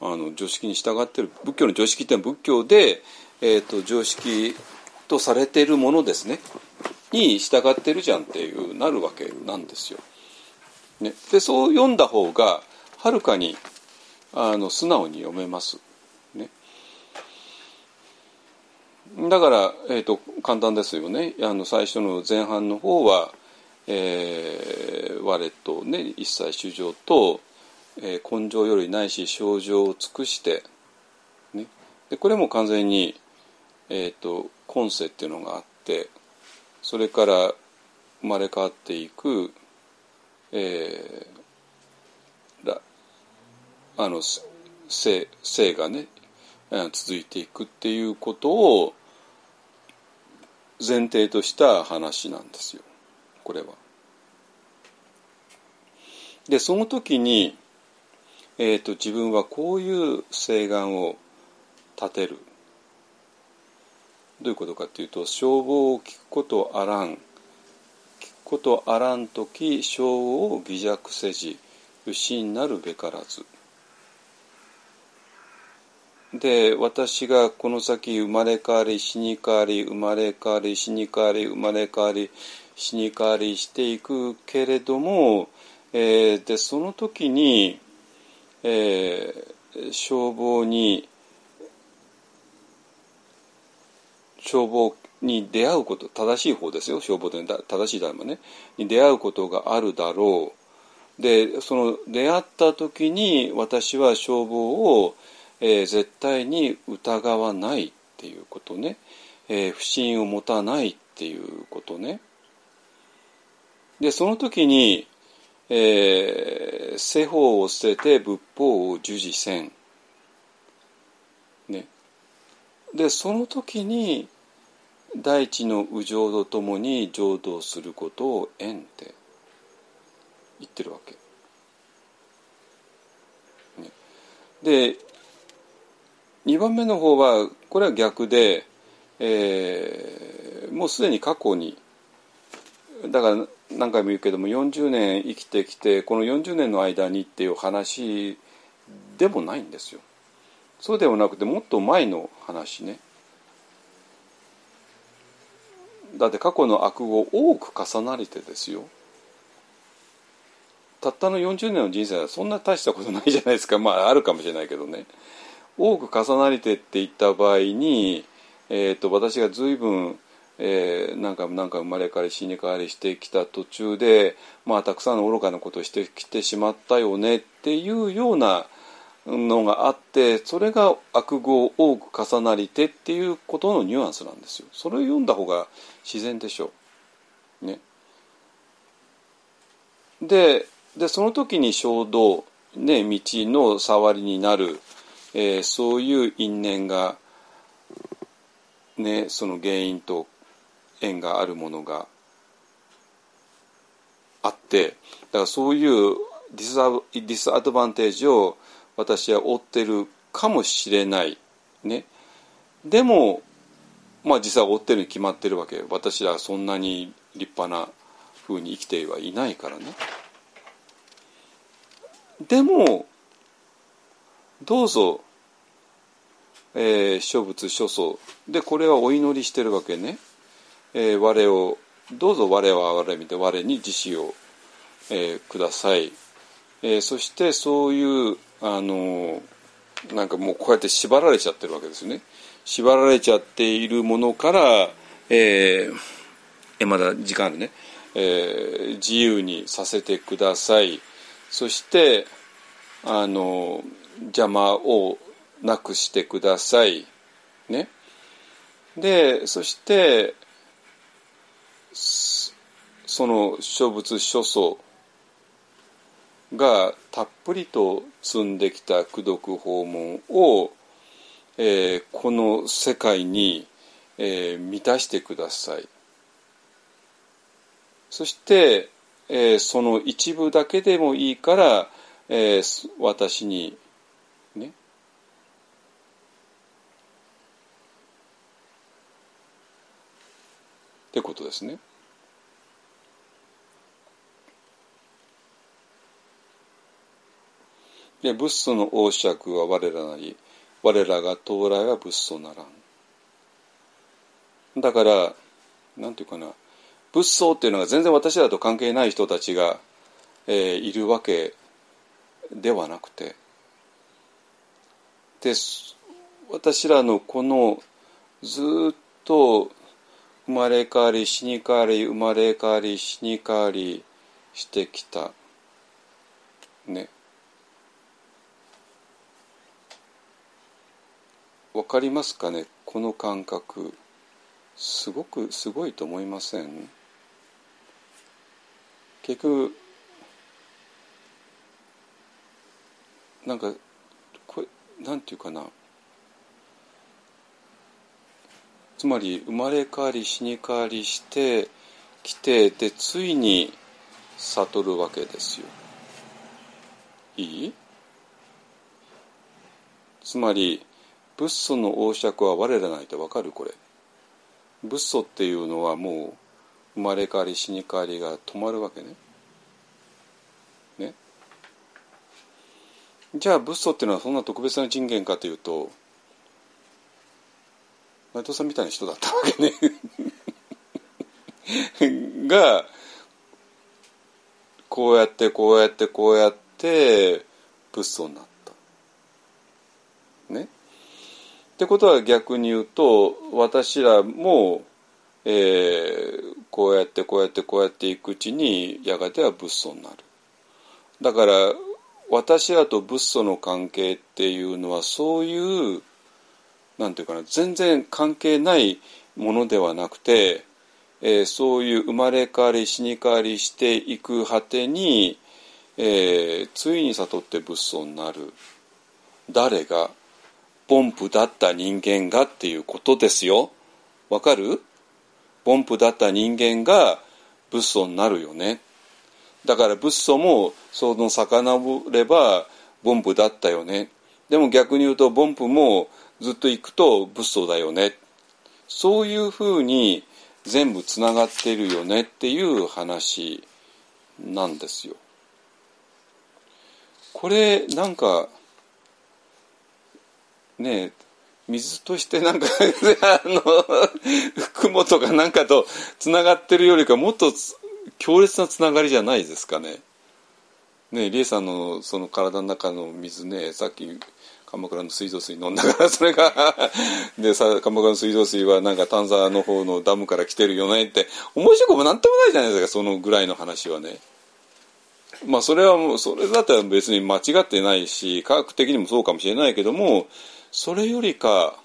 あの常識に従ってる仏教の常識っていうのは仏教で、えーと、常識とされているものですねに従ってるじゃんっていうなるわけなんですよ。ね、でそう読んだ方がはるかにあの素直に読めます。ね、だから、えーと、簡単ですよね。あの最初の前半の方は、えー、我とね一切衆生とえー、根性よりないし症状を尽くして、ね、でこれも完全に、えーと、今世っていうのがあってそれから生まれ変わっていく、えー、あの生生がね続いていくっていうことを前提とした話なんですよ。これは。でその時にえーと、自分はこういう誓願を立てる。どういうことかというと消防を聞くことあらん。ことあらん時小を偽弱せじ牛になるべからず。で私がこの先生まれ変わり死に変わり生まれ変わり死に変わり生まれ変わり死に変わりしていくけれども、えー、でその時にえー、消防に消防に出会うこと正しい方ですよ消防で正しい台もね。に出会うことがあるだろう。でその出会った時に私は消防を、えー、絶対に疑わないっていうことね、えー、不信を持たないっていうことね。でその時に、えー、世法を捨てて仏法を従事せん、ね、でその時に大地の右上とともに浄土することを縁って言ってるわけ。ね、で2番目の方はこれは逆で、えー、もうすでに過去にだから何回も言うけども40年生きてきてこの40年の間にっていう話でもないんですよ。そうではなくてもっと前の話ね。だって過去の悪を多く重なりてですよ。たったの40年の人生はそんな大したことないじゃないですか。まああるかもしれないけどね。多く重なりてって言った場合に、えーと、私が随分えー、なんかなんか生まれ変わり死に変わりしてきた途中で、まあ、たくさんの愚かなことをしてきてしまったよねっていうようなのがあってそれが悪語を多く重なりてっていうことのニュアンスなんですよ。それを読んだ方が自然でしょう。ね。ででその時に衝動、ね、道の触りになる、えー、そういう因縁が、ね、その原因と縁があるものがあってだからそういうディスアディスアドバンテージを私は負ってるかもしれない。ね。でもまあ実際追ってるに決まってるわけ私はそんなに立派なふうに生きてはいないからね。でもどうぞ、えー、諸仏諸祖でこれはお祈りしてるわけね、えー、我をどうぞ我は我見て我に自死を、えー、ください、えー、そしてそういうあのなんかもうこうやって縛られちゃってるわけですよね。縛られちゃっているものから、えー、えまだ時間あるね、えー、自由にさせてください。そしてあの邪魔をなくしてください。ね。でそしてその諸仏諸祖がたっぷりと積んできた功徳訪問を、えー、この世界に、えー、満たしてくださいそして、えー、その一部だけでもいいから、えー、私にねってことですね。で仏祖の王釈は我らなり我らが到来は仏祖ならん。だからなんていうかな仏祖っていうのが全然私らと関係ない人たちが、えー、いるわけではなくてで私らのこのずっと生まれ変わり死に変わり生まれ変わり死に変わりしてきた。ね。分かりますかね？この感覚すごくすごいと思いません？結局なんかこれなんていうかな？つまり生まれ変わり死に変わりしてきてでついに悟るわけですよ。いい？つまり仏祖の王釈は我らないとわかるこれ。仏祖っていうのはもう生まれ変わり死に変わりが止まるわけね。ね。じゃあ仏祖っていうのはそんな特別な人間かというと内藤さんみたいな人だったわけね。がこうやってこうやってこうやって仏祖になったねってことは逆に言うと私らも、えー、こうやってこうやってこうやっていくうちにやがては仏祖になる。だから私らと仏祖の関係っていうのはそういうなんていうかな全然関係ないものではなくて、えー、そういう生まれ変わり死に変わりしていく果てに、えー、ついに悟って仏祖になる。誰が凡夫だった人間がっていうことですよ。わかる？凡夫だった人間が仏祖になるよね。だから仏祖もその遡れば凡夫だったよね。でも逆に言うと凡夫もずっと行くと仏祖だよね。そういうふうに全部つながってるよねっていう話なんですよ。これなんかね水としてなんか あの雲とかなんかとつながってるよりかもっと強烈なつながりじゃないですかね。ねリエさんのその体の中の水ねさっき鎌倉の水道水飲んだからそれが でさ鎌倉の水道水はなんか丹沢の方のダムから来てるよねって面白くもなんともないじゃないですかそのぐらいの話はね。まあそれはもうそれだったら別に間違ってないし科学的にもそうかもしれないけどもそれよりか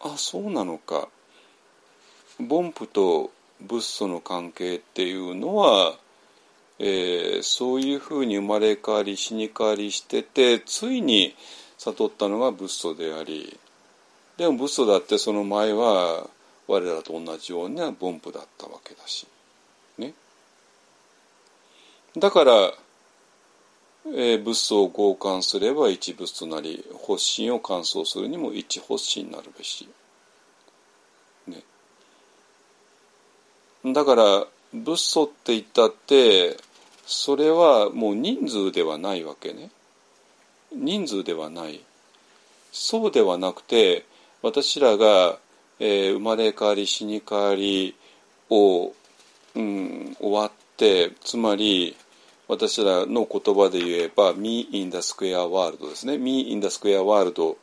あそうなのか。凡夫と仏祖の関係っていうのは、えー、そういうふうに生まれ変わり死に変わりしててついに悟ったのが仏祖であり。でも仏祖だってその前は我らと同じような凡夫だったわけだし。ね。だから、えー、仏祖を強姦すれば一仏となり発心を乾燥するにも一発心になるべし。ね、だから仏祖って言ったってそれはもう人数ではないわけね。人数ではない。そうではなくて私らが、えー、生まれ変わり死に変わりを、うん、終わってつまり私らの言葉で言えば「Me in the Square World」ですね「Me in the Square World」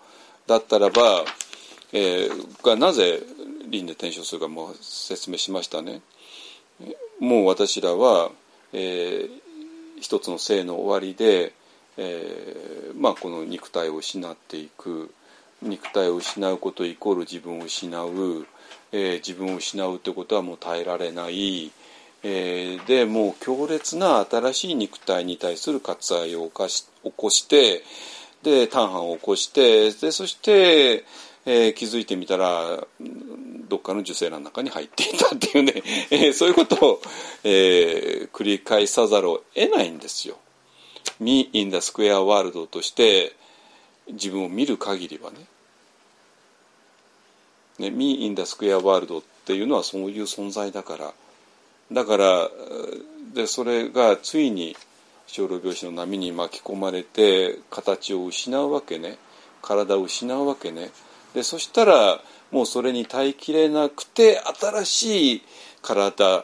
だったらば、えー、がなぜ輪廻転生するかも説明しましたね。もう私らは、えー、一つの性の終わりで、えーまあ、この肉体を失っていく。肉体を失うことイコール自分を失う、えー、自分を失うってことはもう耐えられない、えー、でもう強烈な新しい肉体に対する割愛を起こしてで単反を起こしてでそして、えー、気づいてみたらどっかの受精卵の中に入っていたっていうね、えー、そういうことを、え、繰り返さざるを得ないんですよ。Me in the Square World として自分を見る限りはね。ね Me in the Square World っていうのはそういう存在だからだからでそれがついに小老病死の波に巻き込まれて形を失うわけね。体を失うわけね。でそしたらもうそれに耐えきれなくて新しい体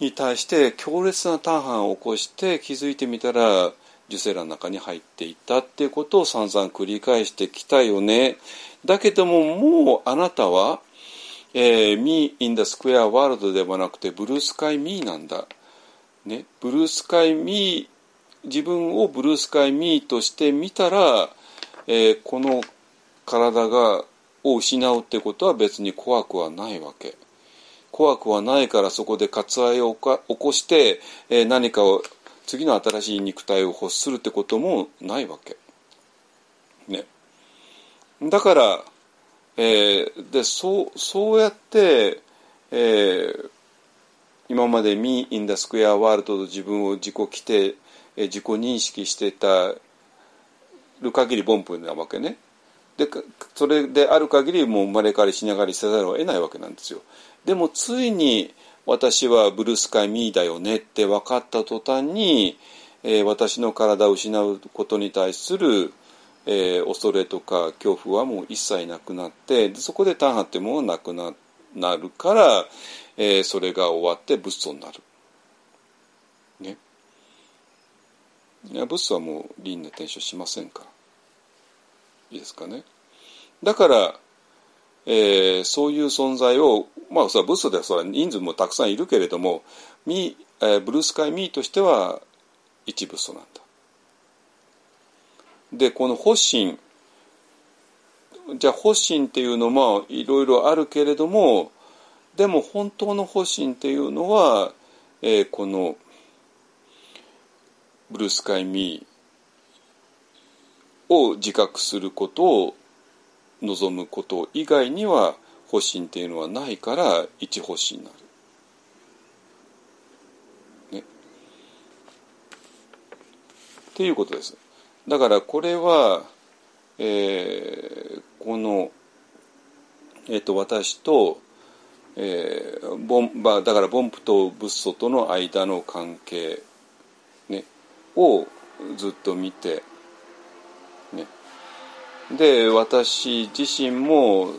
に対して強烈な単反を起こして気づいてみたら受精卵の中に入っていったっていうことを散々繰り返してきたよね。だけどももうあなたはえー、Me in the Square World ではなくてブルースカイミーなんだ。ね、ブルースカイミー自分をブルースカイミーとして見たら、えー、この体がを失うってことは別に怖くはないわけ。怖くはないからそこで割愛を起こして、えー、何かを次の新しい肉体を欲するってこともないわけ。ね。だからえー、でそうそうやって、えー、今まで「Me in the Square World」と自分を自己規定、えー、自己認識してたる限り凡夫なわけね。でそれである限りもう生まれ変わりしながらせざるを得ないわけなんですよ。でもついに私はブルースカイミーだよねって分かった途端に、えー、私の体を失うことに対する、えー、恐れとか恐怖はもう一切なくなってそこで単派ってものはなくななるから、えー、それが終わって仏祖になる。ね。いや仏祖はもう輪廻転生しませんから。いいですかね。だから、えー、そういう存在をまあそれは仏祖ではそれは人数もたくさんいるけれども「Me えー、ブルースカイミーとしては一部素なんだ。でこの発心じゃあ発心っていうのもいろいろあるけれどもでも本当の発心っていうのは、えー、このブルースカイミーを自覚することを望むこと以外には発心っていうのはないから一発心になる。ね。っていうことです。だからこれは、えー、この、えーと、私と、えーボン、だから凡夫と仏祖との間の関係、ね、をずっと見て、ね、で私自身も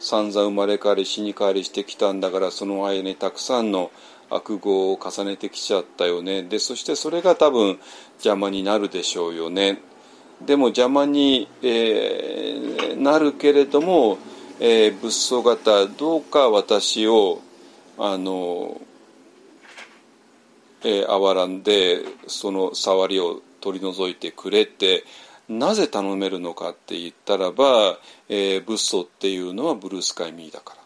散々生まれ変わり死に変わりしてきたんだからその間にたくさんの悪語を重ねてきちゃったよねでそしてそれが多分邪魔になるでしょうよねでも邪魔に、えー、なるけれども、えー、仏祖方どうか私をあの、えー、あらんでその触りを取り除いてくれってなぜ頼めるのかって言ったらば、えー、仏祖っていうのはブルースカイミーだから。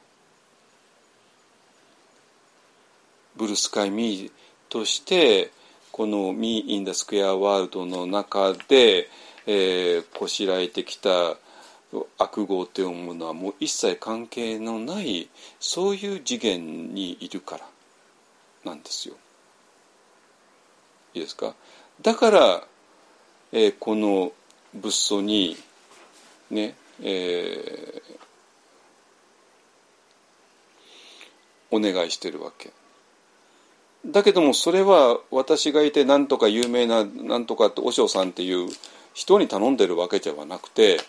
ブルースカイミーとしてこの「ミー・イン・ダ・スクエア・ワールド」の中で、えー、こしらえてきた悪号というものはもう一切関係のないそういう次元にいるからなんですよ。いいですか？だから、えー、この仏祖にね、えー、お願いしてるわけ。だけどもそれは私がいて何とか有名な何とかって和尚さんっていう人に頼んでるわけではなくて、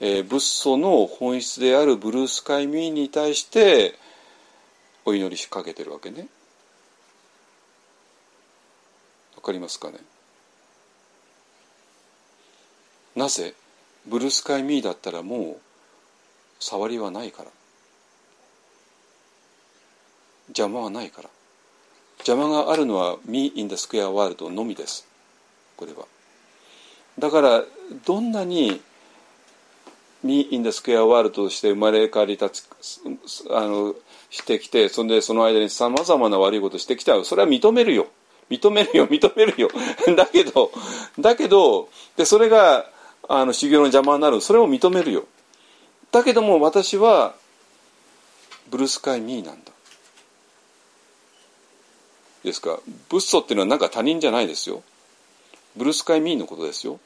えー、仏祖の本質であるブルースカイミーに対してお祈りしかけてるわけね。わかりますかね？なぜ？ブルースカイミーだったらもう触りはないから。邪魔はないから。邪魔があるのは「Me in the Square World」のみです。これは。だからどんなに「Me in the Square World」として生まれ変わり立つあのしてきてそんでその間にさまざまな悪いことしてきたそれは認めるよ。認めるよ。認めるよ。だけどだけどでそれがあの修行の邪魔になる。それを認めるよ。だけども私はブルースカイミーなんだ。ですか？仏祖っていうのはなんか他人じゃないですよ。ブルースカイミーのことですよ。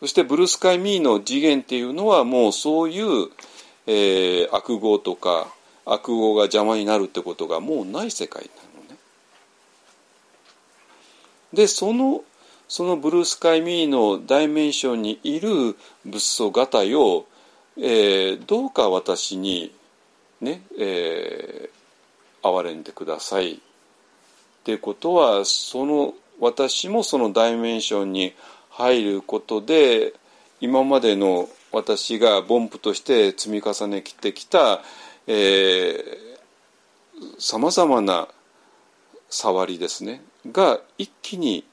そしてブルースカイミーの次元っていうのはもうそういう、えー、悪語とか悪語が邪魔になるってことがもうない世界なのね。でそのそのブルースカイミーのダイメンションにいる仏祖型を、えー、どうか私にね、えー、憐れんでください。っていうことはその私もそのダイメンションに入ることで今までの私が凡夫として積み重ねてきたさまざまな触りですねが一気に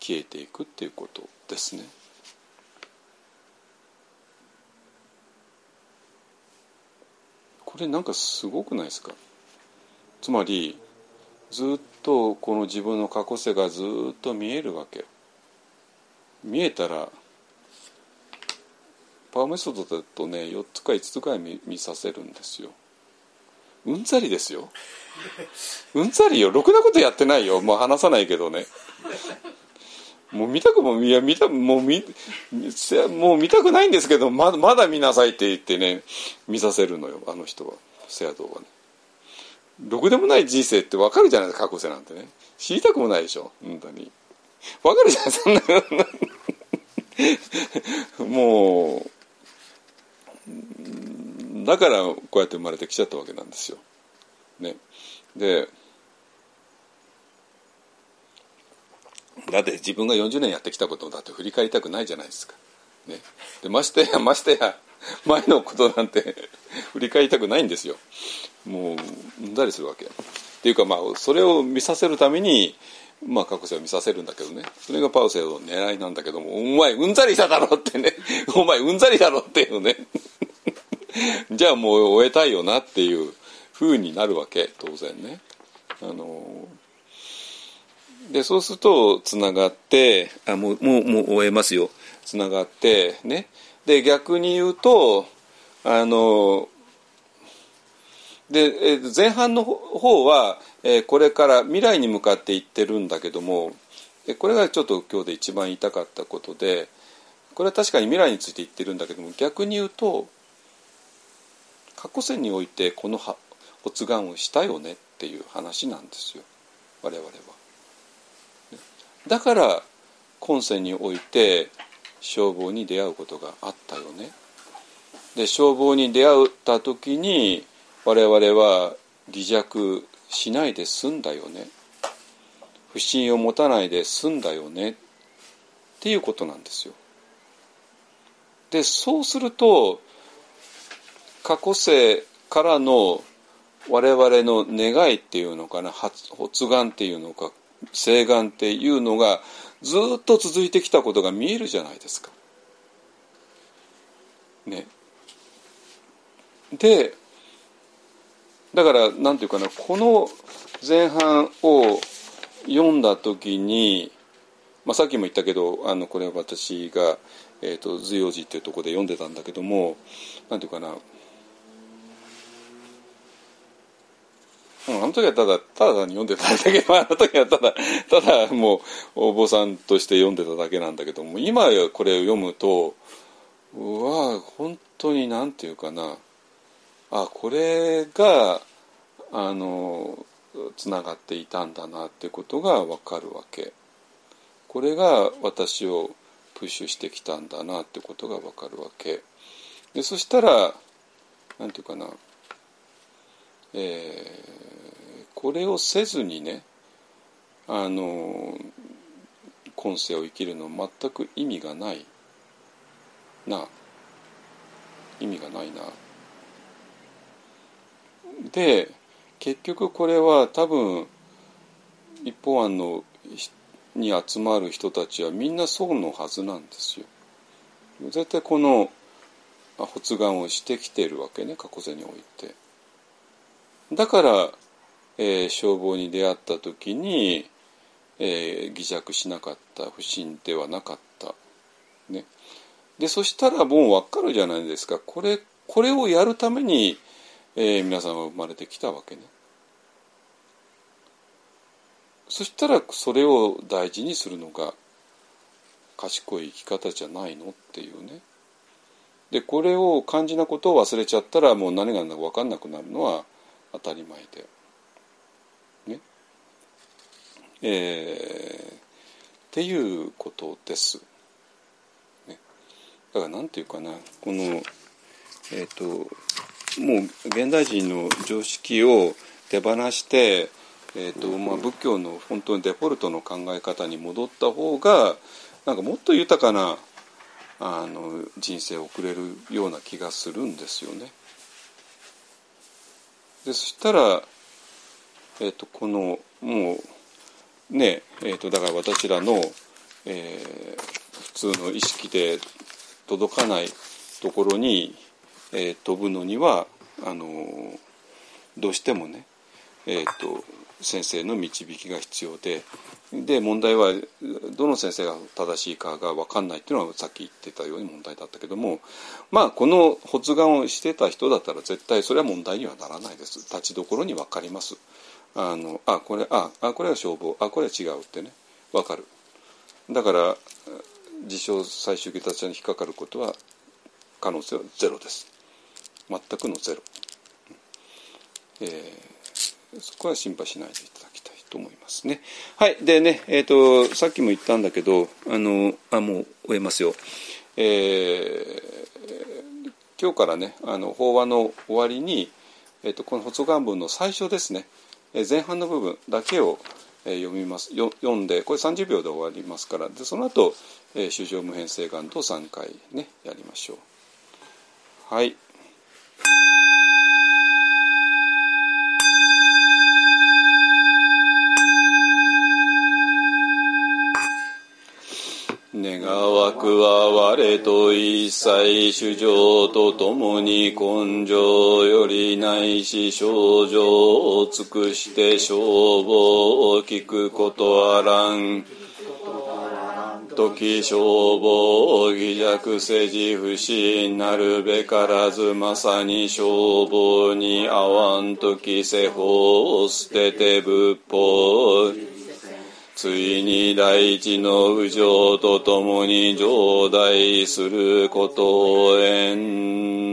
消えていくっていうことですね。これなんかすごくないですか？つまりずっとこの自分の過去世がずっと見えるわけ。見えたらパワーメソッドだとね4つか5つくらい見見させるんですよ。うんざりですよ。うんざりよ。ろくなことやってないよ。もう話さないけどね。もう見たくもいや見たもう見もう見たくないんですけどままだ見なさいって言ってね見させるのよあの人は。セアドはね。ろくでもない人生って分かるじゃないですか過去世なんてね。知りたくもないでしょ本当に。分かるじゃないそんなもうだからこうやって生まれてきちゃったわけなんですよ。ね、でだって自分が40年やってきたことだって振り返りたくないじゃないですか。ね、でましてやましてや 前のことなんて 振り返りたくないんですよ。もううんだりするわけ。っていうかまあそれを見させるためにまあ過去性を見させるんだけどね。それがパウセの狙いなんだけどもお前うんざりしただろってね。お前うんざりだろっていうね。じゃあもう終えたいよなっていうふうになるわけ当然ね。あのでそうするとつながってあもうもうもう終えますよ。つながってね。で逆に言うとあので前半の方はこれから未来に向かっていってるんだけどもこれがちょっと今日で一番言いたかったことでこれは確かに未来について言ってるんだけども逆に言うと過去線においてこの発願をしたよねっていう話なんですよ我々は。だから今世において消防に出会うことがあったよね。で消防に出会った時に我々は離弱しないで済んだよね不信を持たないで済んだよねっていうことなんですよ。でそうすると過去世からの我々の願いっていうのかな発願っていうのか誓願っていうのがずっと続いてきたことが見えるじゃないですか。ね。でだから何て言うかなこの前半を読んだ時に、まあ、さっきも言ったけどあのこれは私が、えーと、随王寺っていうところで読んでたんだけども何て言うかなあの時はただただに読んでただけ。あの時はただただもうお坊さんとして読んでただけなんだけども今これを読むとうわ本当に何て言うかな。あこれがあのつながっていたんだなってことが分かるわけ。これが私をプッシュしてきたんだなってことが分かるわけ。でそしたら何て言うかな。えー、これをせずにねあの今世を生きるの全く意味がないな意味がないなで結局これは多分一方案のに集まる人たちはみんなそうのはずなんですよ。絶対この発願をしてきてるわけね過去世において。だから、えー、消防に出会った時に、えー、偽弱しなかった不審ではなかった。ね、でそしたらもう分かるじゃないですかこれこれをやるためにえー、皆さんは生まれてきたわけね。そしたらそれを大事にするのが賢い生き方じゃないのっていうね。でこれを肝心なことを忘れちゃったらもう何が何だか分かんなくなるのは当たり前で。ね。えー、っていうことです。ね、だから何て言うかなこのえっ、ー、ともう現代人の常識を手放して、えーとまあ、仏教の本当にデフォルトの考え方に戻った方がなんかもっと豊かなあの人生を送れるような気がするんですよね。でそしたら、えーと、このもうねえーと、だから私らの、えー、普通の意識で届かないところにえー、飛ぶのにはあのどうしてもね、えーと、先生の導きが必要でで問題はどの先生が正しいかが分かんないっていうのはさっき言ってたように問題だったけどもまあこの発願をしてた人だったら絶対それは問題にはならないです。立ちどころに分かります。あのあこれああこれは消防あこれは違うってね。分かる。だから自称最終形達者に引っかかることは可能性はゼロです。全くのゼロ、えー、そこは心配しないでいただきと思いますね。はいでね、えーと、さっきも言ったんだけどあのあもう終えますよ。えー、今日からねあの法話の終わりに、えーと、この発願文の最初ですねえ前半の部分だけをえ読みます読んでこれ30秒で終わりますからでその後、えー、主情無変性願と3回ねやりましょう。はい願わくは我と一切主情とともに根性よりないし症状を尽くして消防を聞くことあらん。時消防を偽弱せじ不信なるべからずまさに消防に合わん時世法を捨てて仏法。ついに大地の右上とともに上代することを縁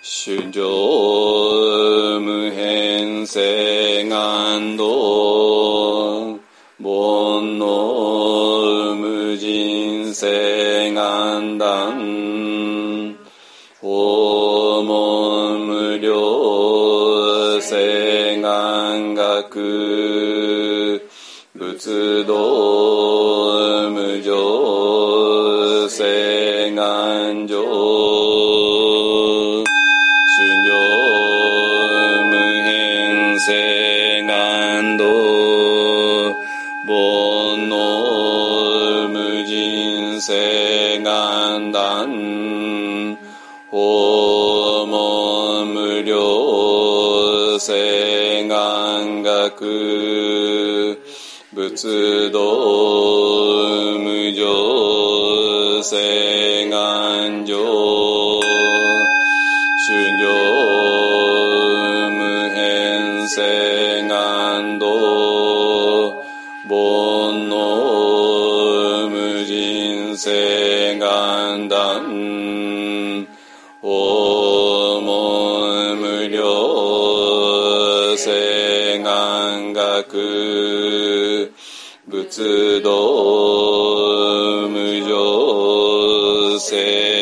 主上無変性願道煩悩無人性願断。願学仏道無常性願上主上無変性願道煩悩無人性願断。訪問無料性。く仏道無常誓願上仏道無常性